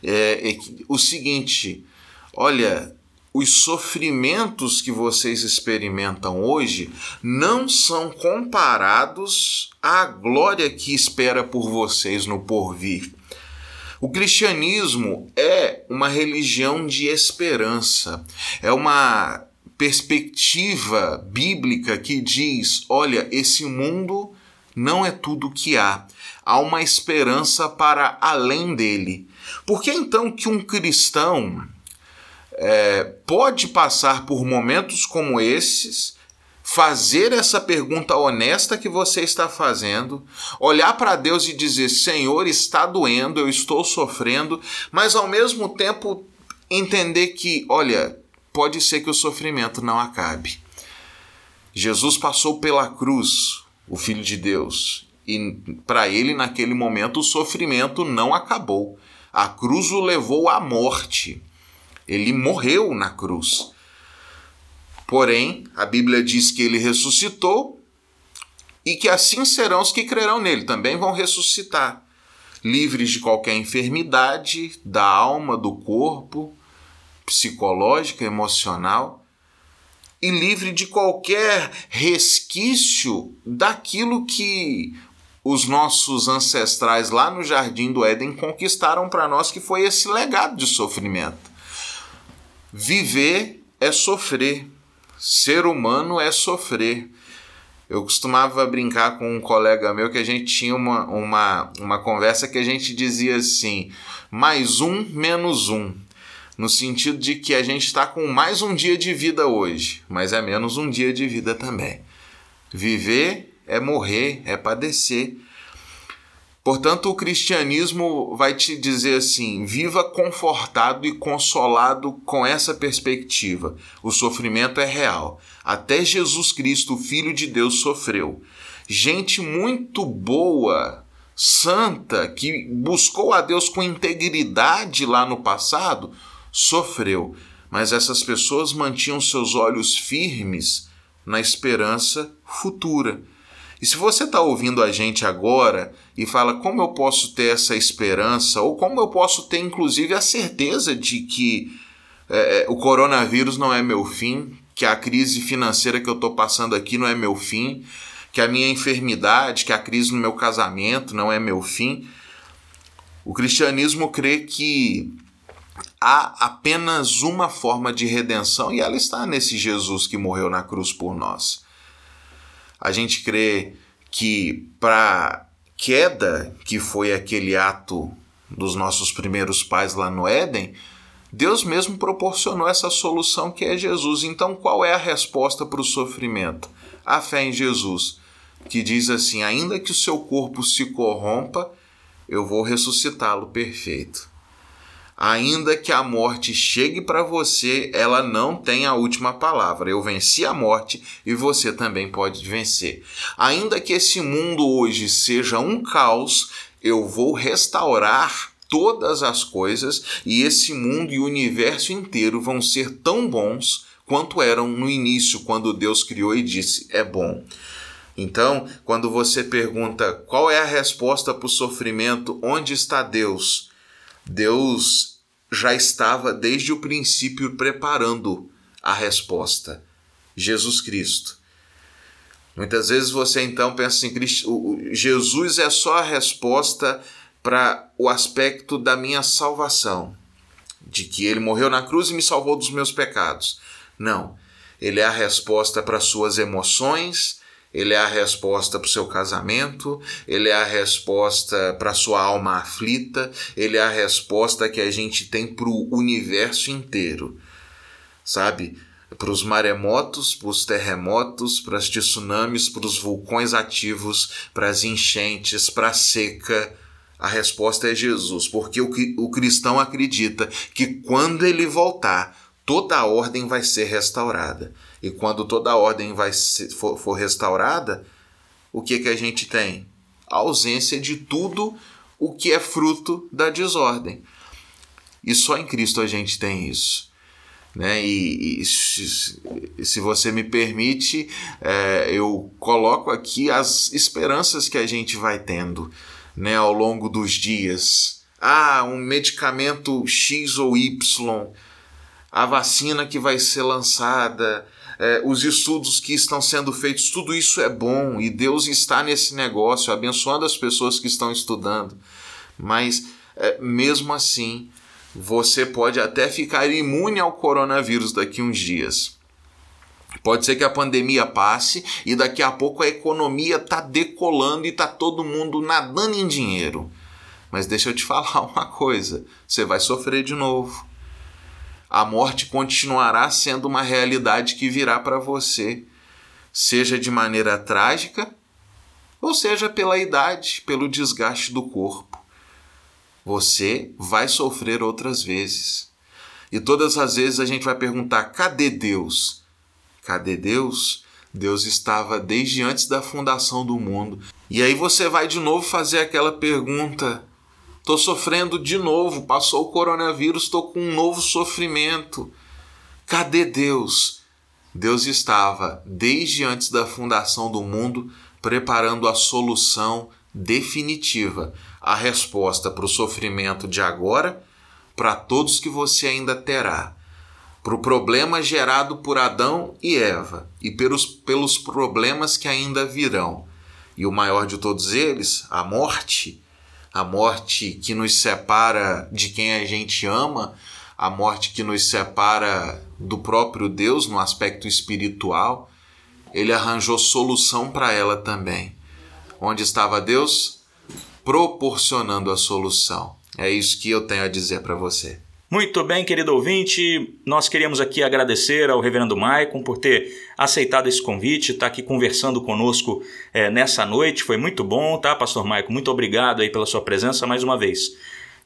Speaker 8: é, é o seguinte: olha, os sofrimentos que vocês experimentam hoje não são comparados à glória que espera por vocês no porvir. O cristianismo é uma religião de esperança, é uma perspectiva bíblica que diz: olha, esse mundo não é tudo o que há, há uma esperança para além dele. Por que então que um cristão é, pode passar por momentos como esses fazer essa pergunta honesta que você está fazendo, olhar para Deus e dizer: Senhor, está doendo, eu estou sofrendo, mas ao mesmo tempo entender que, olha, pode ser que o sofrimento não acabe. Jesus passou pela cruz, o Filho de Deus, e para ele, naquele momento, o sofrimento não acabou. A cruz o levou à morte. Ele morreu na cruz. Porém, a Bíblia diz que ele ressuscitou e que assim serão os que crerão nele, também vão ressuscitar, livres de qualquer enfermidade da alma, do corpo, psicológica, emocional, e livre de qualquer resquício daquilo que os nossos ancestrais lá no jardim do Éden conquistaram para nós, que foi esse legado de sofrimento. Viver é sofrer. Ser humano é sofrer. Eu costumava brincar com um colega meu que a gente tinha uma, uma, uma conversa que a gente dizia assim: mais um menos um. No sentido de que a gente está com mais um dia de vida hoje, mas é menos um dia de vida também. Viver é morrer, é padecer. Portanto, o cristianismo vai te dizer assim: viva confortado e consolado com essa perspectiva. O sofrimento é real. Até Jesus Cristo, Filho de Deus, sofreu. Gente muito boa, santa, que buscou a Deus com integridade lá no passado, sofreu. Mas essas pessoas mantinham seus olhos firmes na esperança futura. E se você está ouvindo a gente agora e fala como eu posso ter essa esperança, ou como eu posso ter inclusive a certeza de que é, o coronavírus não é meu fim, que a crise financeira que eu estou passando aqui não é meu fim, que a minha enfermidade, que a crise no meu casamento não é meu fim. O cristianismo crê que há apenas uma forma de redenção e ela está nesse Jesus que morreu na cruz por nós. A gente crê que para queda, que foi aquele ato dos nossos primeiros pais lá no Éden, Deus mesmo proporcionou essa solução que é Jesus. Então, qual é a resposta para o sofrimento? A fé em Jesus, que diz assim: ainda que o seu corpo se corrompa, eu vou ressuscitá-lo perfeito. Ainda que a morte chegue para você, ela não tem a última palavra. Eu venci a morte e você também pode vencer. Ainda que esse mundo hoje seja um caos, eu vou restaurar todas as coisas e esse mundo e o universo inteiro vão ser tão bons quanto eram no início, quando Deus criou e disse: é bom. Então, quando você pergunta qual é a resposta para o sofrimento, onde está Deus? Deus já estava desde o princípio preparando a resposta: Jesus Cristo. Muitas vezes você então pensa assim: Jesus é só a resposta para o aspecto da minha salvação, de que ele morreu na cruz e me salvou dos meus pecados. Não. Ele é a resposta para suas emoções, ele é a resposta para o seu casamento, ele é a resposta para a sua alma aflita, ele é a resposta que a gente tem para o universo inteiro. Sabe? Para os maremotos, para os terremotos, para os tsunamis, para os vulcões ativos, para as enchentes, para a seca. A resposta é Jesus, porque o, o cristão acredita que quando ele voltar, toda a ordem vai ser restaurada. E quando toda a ordem vai for, for restaurada, o que, que a gente tem? A ausência de tudo o que é fruto da desordem. E só em Cristo a gente tem isso. Né? E, e se, se, você me permite, é, eu coloco aqui as esperanças que a gente vai tendo né, ao longo dos dias. Ah, um medicamento X ou Y a vacina que vai ser lançada, é, os estudos que estão sendo feitos, tudo isso é bom e Deus está nesse negócio, abençoando as pessoas que estão estudando. Mas, é, mesmo assim, você pode até ficar imune ao coronavírus daqui uns dias. Pode ser que a pandemia passe e daqui a pouco a economia está decolando e está todo mundo nadando em dinheiro. Mas deixa eu te *laughs* falar uma coisa: você vai sofrer de novo a morte continuará sendo uma realidade que virá para você, seja de maneira trágica, ou seja pela idade, pelo desgaste do corpo. Você vai sofrer outras vezes. E todas as vezes a gente vai perguntar: cadê Deus? Cadê Deus? Deus estava desde antes da fundação do mundo. E aí você vai de novo fazer aquela pergunta: Estou sofrendo de novo, passou o coronavírus, estou com um novo sofrimento. Cadê Deus? Deus estava, desde antes da fundação do mundo, preparando a solução definitiva, a resposta para o sofrimento de agora, para todos que você ainda terá, para o problema gerado por Adão e Eva e pelos, pelos problemas que ainda virão. E o maior de todos eles, a morte, a morte que nos separa de quem a gente ama, a morte que nos separa do próprio Deus no aspecto espiritual, ele arranjou solução para ela também. Onde estava Deus? Proporcionando a solução. É isso que eu tenho a dizer para você.
Speaker 2: Muito bem, querido ouvinte, nós queríamos aqui agradecer ao Reverendo Maicon por ter aceitado esse convite, estar tá aqui conversando conosco é, nessa noite. Foi muito bom, tá, Pastor Maicon? Muito obrigado aí pela sua presença mais uma vez.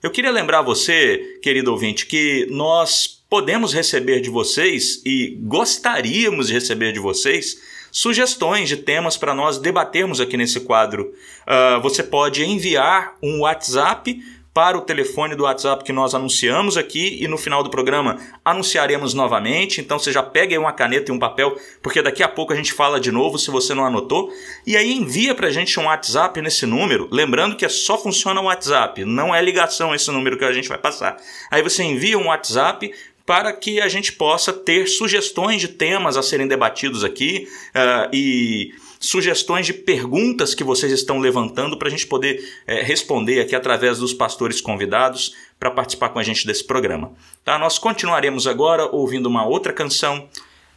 Speaker 2: Eu queria lembrar você, querido ouvinte, que nós podemos receber de vocês e gostaríamos de receber de vocês sugestões de temas para nós debatermos aqui nesse quadro. Uh, você pode enviar um WhatsApp para o telefone do WhatsApp que nós anunciamos aqui e no final do programa anunciaremos novamente. Então você já pega aí uma caneta e um papel, porque daqui a pouco a gente fala de novo se você não anotou. E aí envia para a gente um WhatsApp nesse número, lembrando que só funciona o WhatsApp, não é ligação esse número que a gente vai passar. Aí você envia um WhatsApp para que a gente possa ter sugestões de temas a serem debatidos aqui uh, e sugestões de perguntas que vocês estão levantando para a gente poder é, responder aqui através dos pastores convidados para participar com a gente desse programa. Tá? Nós continuaremos agora ouvindo uma outra canção.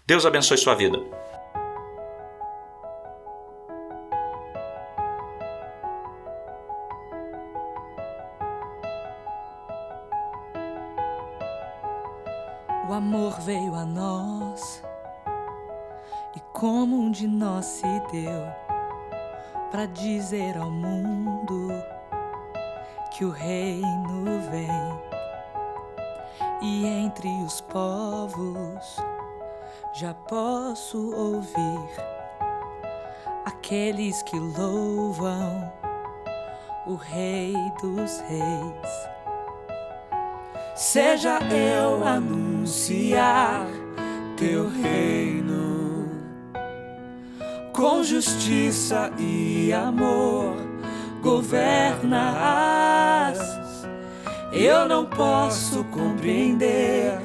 Speaker 2: Deus abençoe sua vida.
Speaker 9: O amor veio a nós como um de nós se deu para dizer ao mundo que o reino vem. os povos já posso ouvir aqueles que louvam o Rei dos Reis. Seja eu anunciar teu reino com justiça e amor governas. Eu não posso compreender,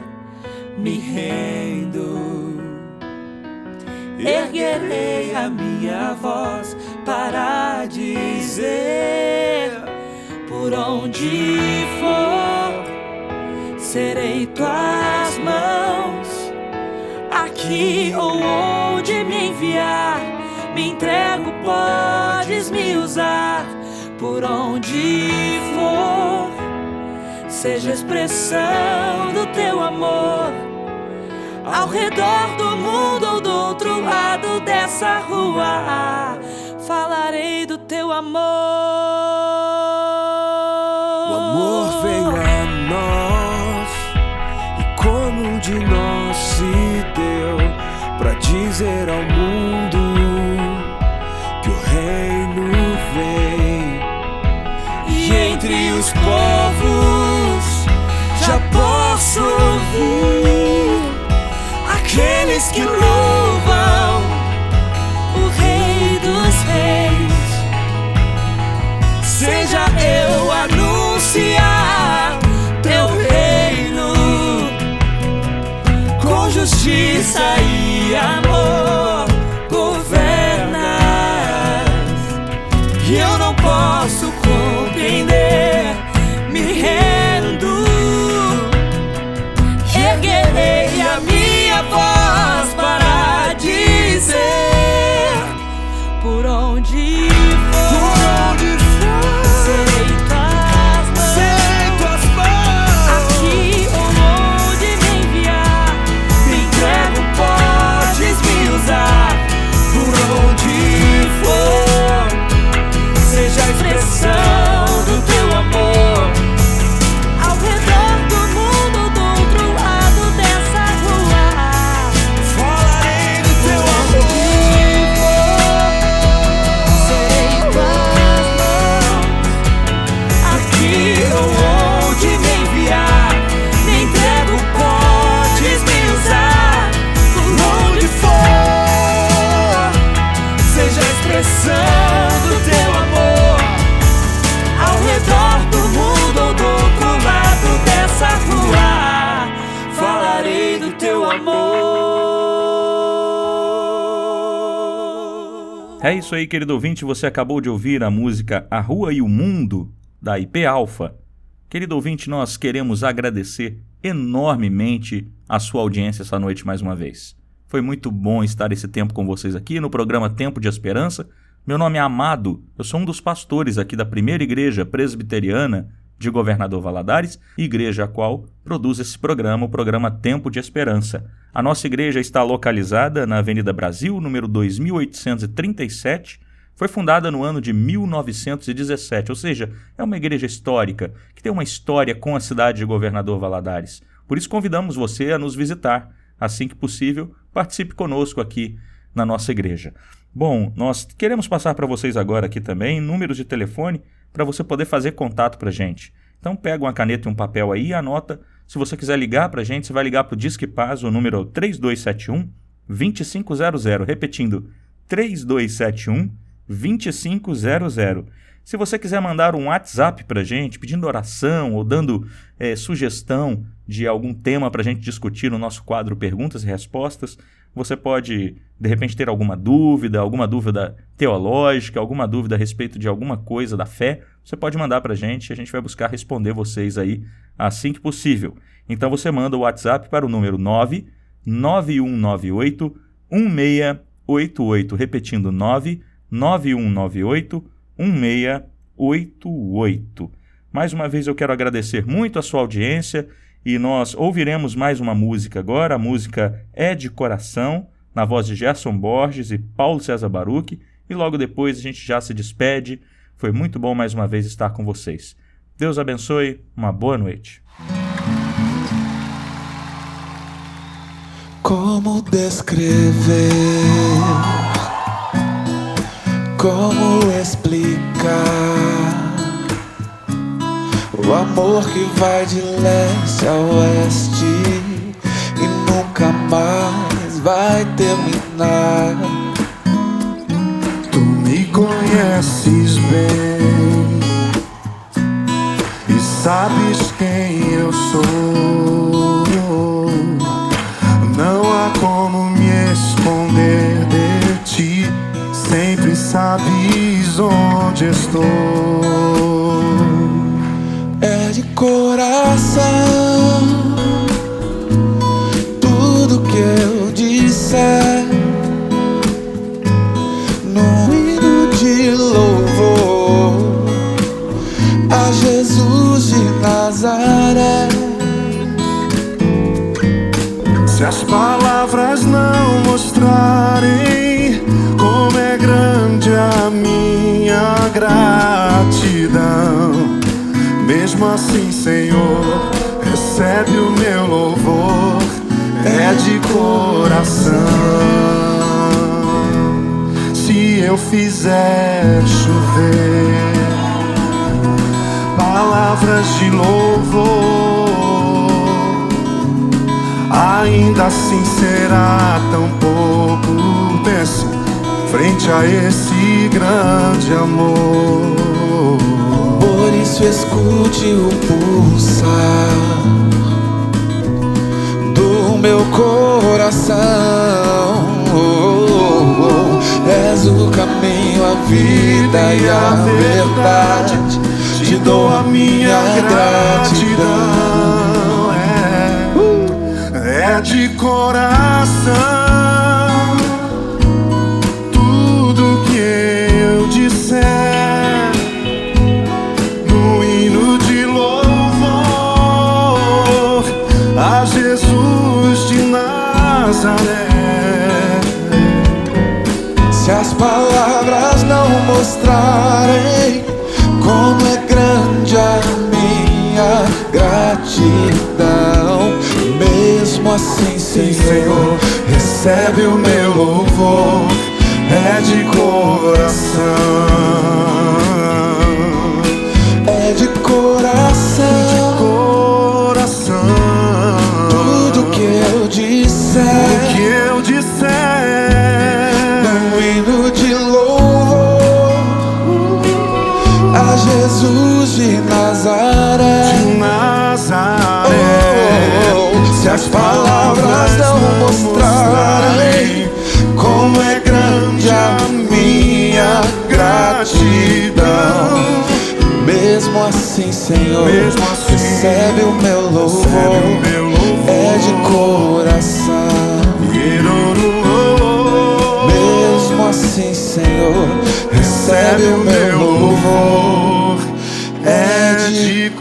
Speaker 9: me rendo. Erguerei a minha voz para dizer por onde for serei tuas mãos aqui ou onde me enviar me entrego podes me usar por onde for seja expressão do teu amor ao redor do mundo ou do outro lado dessa rua falarei do teu amor.
Speaker 7: O amor veio a nós e como de nós se deu para dizer ao entre os povos já posso ouvir aqueles que louvam
Speaker 2: É isso aí, querido ouvinte. Você acabou de ouvir a música A Rua e o Mundo, da IP Alpha. Querido ouvinte, nós queremos agradecer enormemente a sua audiência essa noite mais uma vez. Foi muito bom estar esse tempo com vocês aqui no programa Tempo de Esperança. Meu nome é Amado, eu sou um dos pastores aqui da primeira igreja presbiteriana de Governador Valadares, igreja a qual produz esse programa, o programa Tempo de Esperança. A nossa igreja está localizada na Avenida Brasil, número 2837. Foi fundada no ano de 1917, ou seja, é uma igreja histórica, que tem uma história com a cidade de Governador Valadares. Por isso convidamos você a nos visitar. Assim que possível, participe conosco aqui na nossa igreja. Bom, nós queremos passar para vocês agora aqui também números de telefone para você poder fazer contato para a gente. Então pega uma caneta e um papel aí e anota. Se você quiser ligar para a gente, você vai ligar para o Disque Paz, o número 3271 2500. Repetindo, 3271 2500. Se você quiser mandar um WhatsApp para a gente, pedindo oração ou dando eh, sugestão de algum tema para a gente discutir no nosso quadro Perguntas e Respostas, você pode, de repente, ter alguma dúvida, alguma dúvida teológica, alguma dúvida a respeito de alguma coisa da fé, você pode mandar para a gente e a gente vai buscar responder vocês aí assim que possível. Então você manda o WhatsApp para o número 99198 1688, repetindo 99198 1688. Mais uma vez eu quero agradecer muito a sua audiência e nós ouviremos mais uma música agora. A música é de coração, na voz de Gerson Borges e Paulo César Baruch. E logo depois a gente já se despede. Foi muito bom mais uma vez estar com vocês. Deus abençoe, uma boa noite.
Speaker 10: Como descrever? Como explicar o amor que vai de leste a oeste e nunca mais vai terminar?
Speaker 11: Tu me conheces bem e sabes quem eu sou. Não há como me esconder de ti, sempre sabes onde estou.
Speaker 10: Coração tudo que eu disser no hino de louvor a Jesus de Nazaré.
Speaker 11: Se as palavras não mostrarem mesmo assim, Senhor, recebe o meu louvor, é de coração. Se eu fizer chover palavras de louvor ainda assim será tão pouco. Pense frente a esse grande amor.
Speaker 10: Isso escute o pulsar do meu coração. És o caminho, a vida e a verdade. Te dou a minha gratidão.
Speaker 11: É, é de coração Nazaré.
Speaker 10: Se as palavras não mostrarem como é grande a minha gratidão, mesmo assim, Senhor, recebe o meu louvor, é de coração, é de coração,
Speaker 11: Coração,
Speaker 10: tudo que eu disser. De Nazaré.
Speaker 11: de Nazaré.
Speaker 10: Oh, se as palavras não mostrarem como é grande a minha gratidão, mesmo assim, Senhor,
Speaker 11: Mesmo assim,
Speaker 10: recebe o meu
Speaker 11: recebe
Speaker 10: louvor,
Speaker 11: o meu louvor.
Speaker 10: é de coração. Mesmo assim, Senhor, recebe o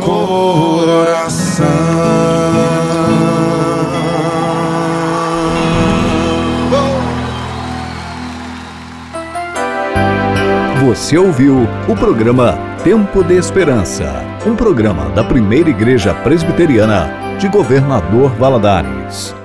Speaker 10: coração.
Speaker 1: Você ouviu o programa Tempo de Esperança, um programa da primeira igreja presbiteriana de Governador Valadares.